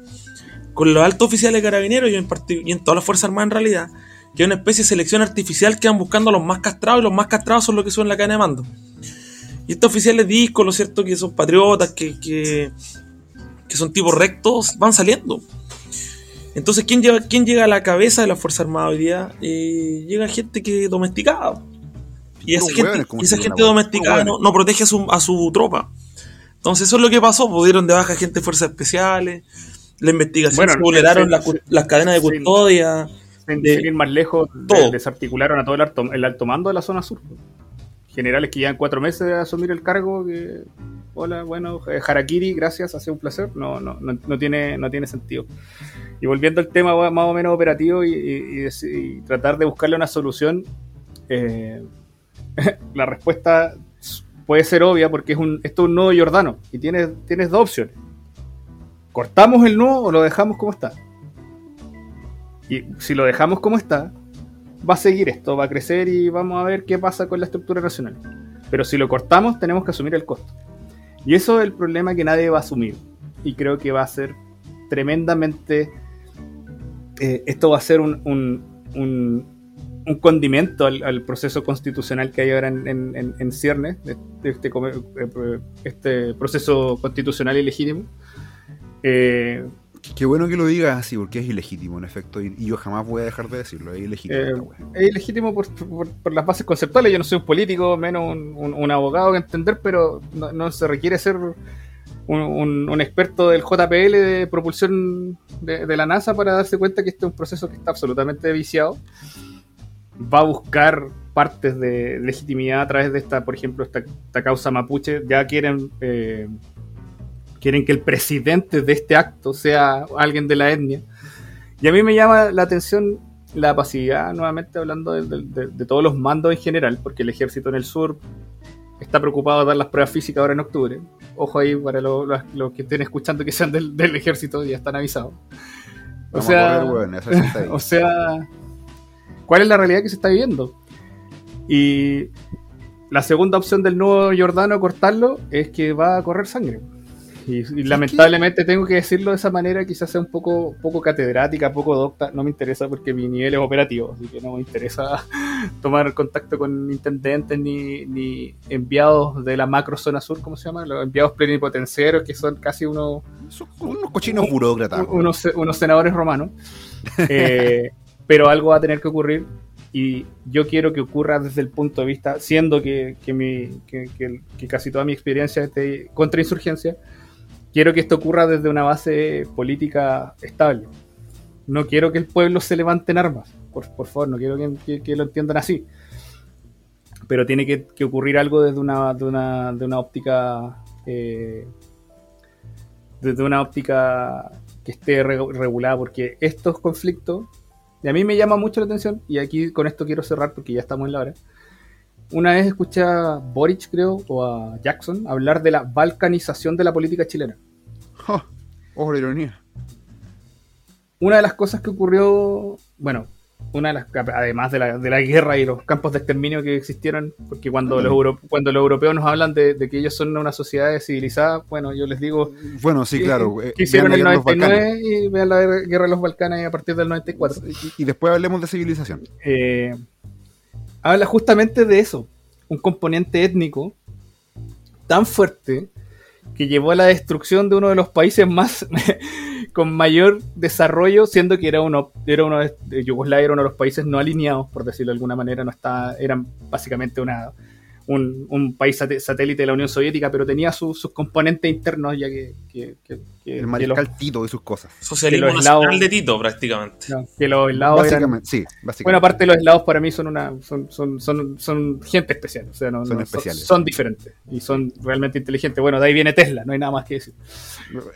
Speaker 2: con los altos oficiales carabineros y en, y en todas las Fuerzas Armadas en realidad, que es una especie de selección artificial que van buscando a los más castrados y los más castrados son los que suben la cadena de mando. Y estos oficiales discos, lo cierto, que son patriotas, que, que, que son tipos rectos, van saliendo. Entonces, ¿quién, lleva, quién llega a la cabeza de la Fuerza Armada hoy día? Eh, llega gente que domesticada. Y esa gente,
Speaker 1: hueones,
Speaker 2: esa domesticada no, no protege a su, a su tropa. Entonces, eso es lo que pasó. Pudieron de baja gente de fuerzas especiales. La investigación
Speaker 3: Bueno,
Speaker 2: se vulneraron la las cadenas de custodia.
Speaker 3: Sin,
Speaker 2: de-
Speaker 3: sin ir más lejos, de- desarticularon a todo el alto, el alto mando de la zona sur. Generales que llevan cuatro meses de asumir el cargo. Hola, bueno, eh, Harakiri, gracias, ha sido un placer. No, no, no, tiene, no tiene sentido. Y volviendo al tema más o menos operativo y tratar de buscarle una solución, eh, la respuesta puede ser obvia porque es un, esto es un nudo Jordano y tienes, tienes dos opciones. ¿Cortamos el nudo o lo dejamos como está? Y si lo dejamos como está, va a seguir esto, va a crecer y vamos a ver qué pasa con la estructura nacional. Pero si lo cortamos, tenemos que asumir el costo. Y eso es el problema que nadie va a asumir. Y creo que va a ser tremendamente. eh, esto va a ser un, un, un- condimento al, proceso constitucional que hay ahora en, en, en ciernes, este, eh, este, proceso constitucional ilegítimo.
Speaker 1: Eh, Qué bueno que lo digas así, porque es ilegítimo, en efecto, y, yo jamás voy a dejar de decirlo, es ilegítimo.
Speaker 3: Eh, es ilegítimo por, por, las bases conceptuales, yo no soy un político, menos un, un, abogado que entender, pero no, se requiere ser un, un, experto del JPL de propulsión de, de, la NASA para darse cuenta que este es un proceso que está absolutamente viciado va a buscar partes de legitimidad a través de esta, por ejemplo, esta, causa mapuche. Ya quieren, eh, quieren que el presidente de este acto sea alguien de la etnia. Y a mí me llama la atención la pasividad, nuevamente hablando de, todos los mandos en general, porque el ejército en el sur está preocupado de dar las pruebas físicas ahora en octubre. Ojo ahí para los, que estén escuchando que sean del, ejército, ya están avisados. O sea, o sea, cuál es la realidad que se está viviendo. Y la segunda opción del nuevo Jordano cortarlo es que va a correr sangre. Y, lamentablemente tengo que decirlo de esa manera, quizás sea un poco, poco catedrática, poco docta. No me interesa porque mi nivel es operativo, así que no me interesa tomar contacto con intendentes ni, enviados de la macro zona sur, ¿cómo se llama? Los enviados plenipotenciarios, que son casi unos.
Speaker 1: unos cochinos burócratas.
Speaker 3: Unos, unos senadores romanos. Eh, pero algo va a tener que ocurrir y yo quiero que ocurra desde el punto de vista, siendo que, mi, que, casi toda mi experiencia es de contrainsurgencia, quiero que esto ocurra desde una base política estable. No quiero que el pueblo se levante en armas, por, favor, no quiero que, lo entiendan así. Pero tiene que, ocurrir algo desde una, de una, de una óptica eh, desde una óptica que esté regulada, porque estos conflictos y a mí me llama mucho la atención, y aquí con esto quiero cerrar porque ya estamos en la hora. Una vez escuché a Boric, creo, o a Jackson, hablar de la balcanización de la política chilena.
Speaker 1: Ojo la ironía.
Speaker 3: Una de las cosas que ocurrió, bueno, una de las además de la, de la, guerra y los campos de exterminio que existieron, porque cuando, los, cuando los europeos nos hablan de, que ellos son una sociedad civilizada, bueno, yo les digo...
Speaker 1: Bueno, sí, claro.
Speaker 3: Que, eh, hicieron el 99 y vean la guerra de los Balcanes a partir del 94.
Speaker 1: Y, después hablemos de civilización.
Speaker 3: Eh, habla justamente de eso, un componente étnico tan fuerte que llevó a la destrucción de uno de los países más con mayor desarrollo, siendo que era uno, era uno de, Yugoslavia era uno de los países no alineados, por decirlo de alguna manera, no está, eran básicamente una, un, país satélite de la Unión Soviética, pero tenía sus componentes internos ya que...
Speaker 1: el mariscal Tito y sus cosas.
Speaker 2: Socialismo nacional de Tito, prácticamente.
Speaker 3: que los eslavos básicamente, sí, básicamente. Bueno, aparte los eslavos para mí son una son, son, son, son gente especial, o sea, no, son, especiales. Son, diferentes y son realmente inteligentes. Bueno, de ahí viene Tesla, no hay nada más que decir.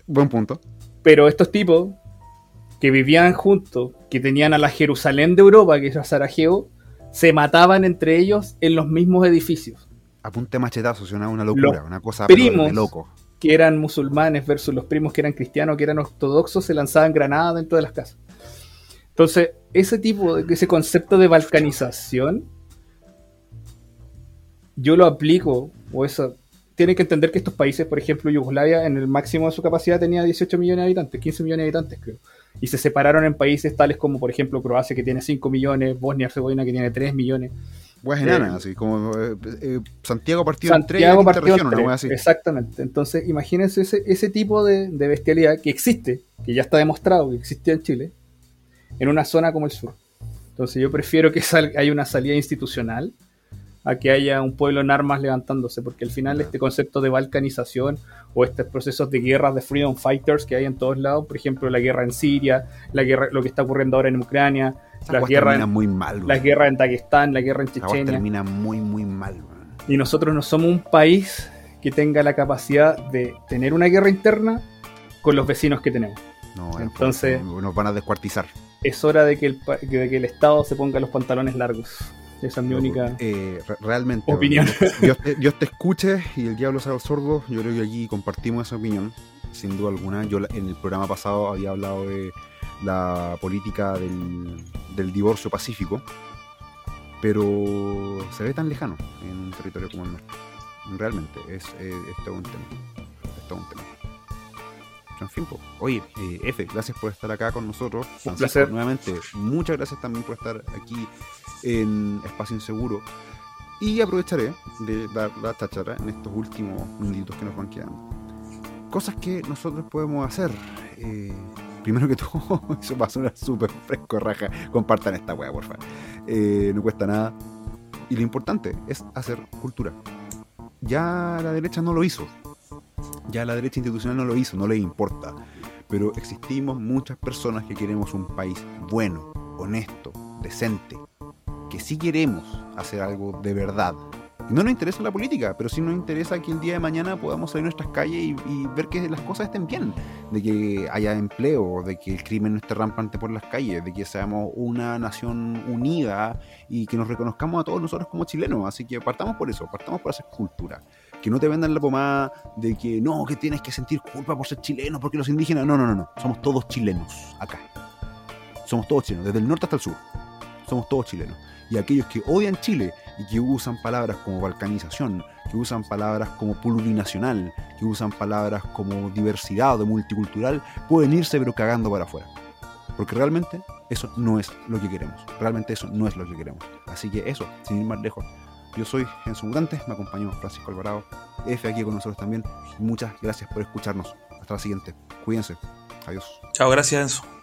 Speaker 1: Buen punto.
Speaker 3: Pero estos tipos que vivían juntos, que tenían a la Jerusalén de Europa, que era Sarajevo, se mataban entre ellos en los mismos edificios.
Speaker 1: Apunte machetazo, suena una locura, una cosa
Speaker 3: primos de loco. que eran musulmanes versus los primos que eran cristianos, que eran ortodoxos, se lanzaban granadas dentro de las casas. Entonces, ese tipo, de, ese concepto de balcanización, yo lo aplico, o eso, tiene que entender que estos países, por ejemplo, Yugoslavia, en el máximo de su capacidad tenía 18 millones de habitantes, 15 millones de habitantes, creo y se separaron en países tales como, por ejemplo, Croacia, que tiene 5 millones, Bosnia y Herzegovina, que tiene 3 millones.
Speaker 1: Pues enanas, así como eh, eh, Santiago partido
Speaker 3: en 3 región, Exactamente. Entonces, imagínense ese, ese tipo de, de, bestialidad que existe, que ya está demostrado que existía en Chile, en una zona como el sur. Entonces, yo prefiero que haya una salida institucional a que haya un pueblo en armas levantándose, porque al final este concepto de balcanización o estos procesos de guerras de freedom fighters que hay en todos lados, por ejemplo la guerra en Siria, la guerra, lo que está ocurriendo ahora en Ucrania, las guerras en,
Speaker 1: muy mal,
Speaker 3: la guerra en Dagestán, la guerra en Chechenia.
Speaker 1: termina muy muy mal.
Speaker 3: Y nosotros no somos un país que tenga la capacidad de tener una guerra interna con los vecinos que tenemos. No, entonces
Speaker 1: nos van a descuartizar.
Speaker 3: Es hora de que el, de que el Estado se ponga los pantalones largos. Esa es mi única
Speaker 1: eh, realmente,
Speaker 3: opinión.
Speaker 1: Dios te, escuche y el diablo sea sordo. Yo creo que aquí compartimos esa opinión, sin duda alguna. Yo en el programa pasado había hablado de la política del, divorcio pacífico, pero se ve tan lejano en un territorio como el nuestro. Realmente, es, todo un tema. Es todo un tema. En fin, oye, eh, F, gracias por estar acá con nosotros.
Speaker 3: Un placer.
Speaker 1: Nuevamente, muchas gracias también por estar aquí en Espacio Inseguro. Y aprovecharé de dar la cháchara en estos últimos minutitos que nos van quedando. Cosas que nosotros podemos hacer. Eh, primero que todo, eso va a sonar súper fresco, raja. Compartan esta wea, porfa. Eh, no cuesta nada. Y lo importante es hacer cultura. Ya la derecha no lo hizo. Ya la derecha institucional no lo hizo, no le importa. Pero existimos muchas personas que queremos un país bueno, honesto, decente. Que sí queremos hacer algo de verdad, no nos interesa la política, pero sí nos interesa que el día de mañana podamos salir a nuestras calles y, ver que las cosas estén bien, de que haya empleo, de que el crimen no esté rampante por las calles, de que seamos una nación unida y que nos reconozcamos a todos nosotros como chilenos. Así que partamos por eso, partamos por hacer cultura. Que no te vendan la pomada de que no, que tienes que sentir culpa por ser chileno, porque los indígenas. No, no, no, no. Somos todos chilenos acá. Somos todos chilenos, desde el norte hasta el sur. Somos todos chilenos. Y aquellos que odian Chile y que usan palabras como balcanización, que usan palabras como plurinacional, que usan palabras como diversidad o multicultural, pueden irse pero cagando para afuera. Porque realmente eso no es lo que queremos. Realmente eso no es lo que queremos. Así que eso, sin ir más lejos. Yo soy Enzo Mutante, me acompañó Francisco Alvarado, F aquí con nosotros también. Muchas gracias por escucharnos. Hasta la siguiente. Cuídense. Adiós.
Speaker 2: Chao, gracias Enzo.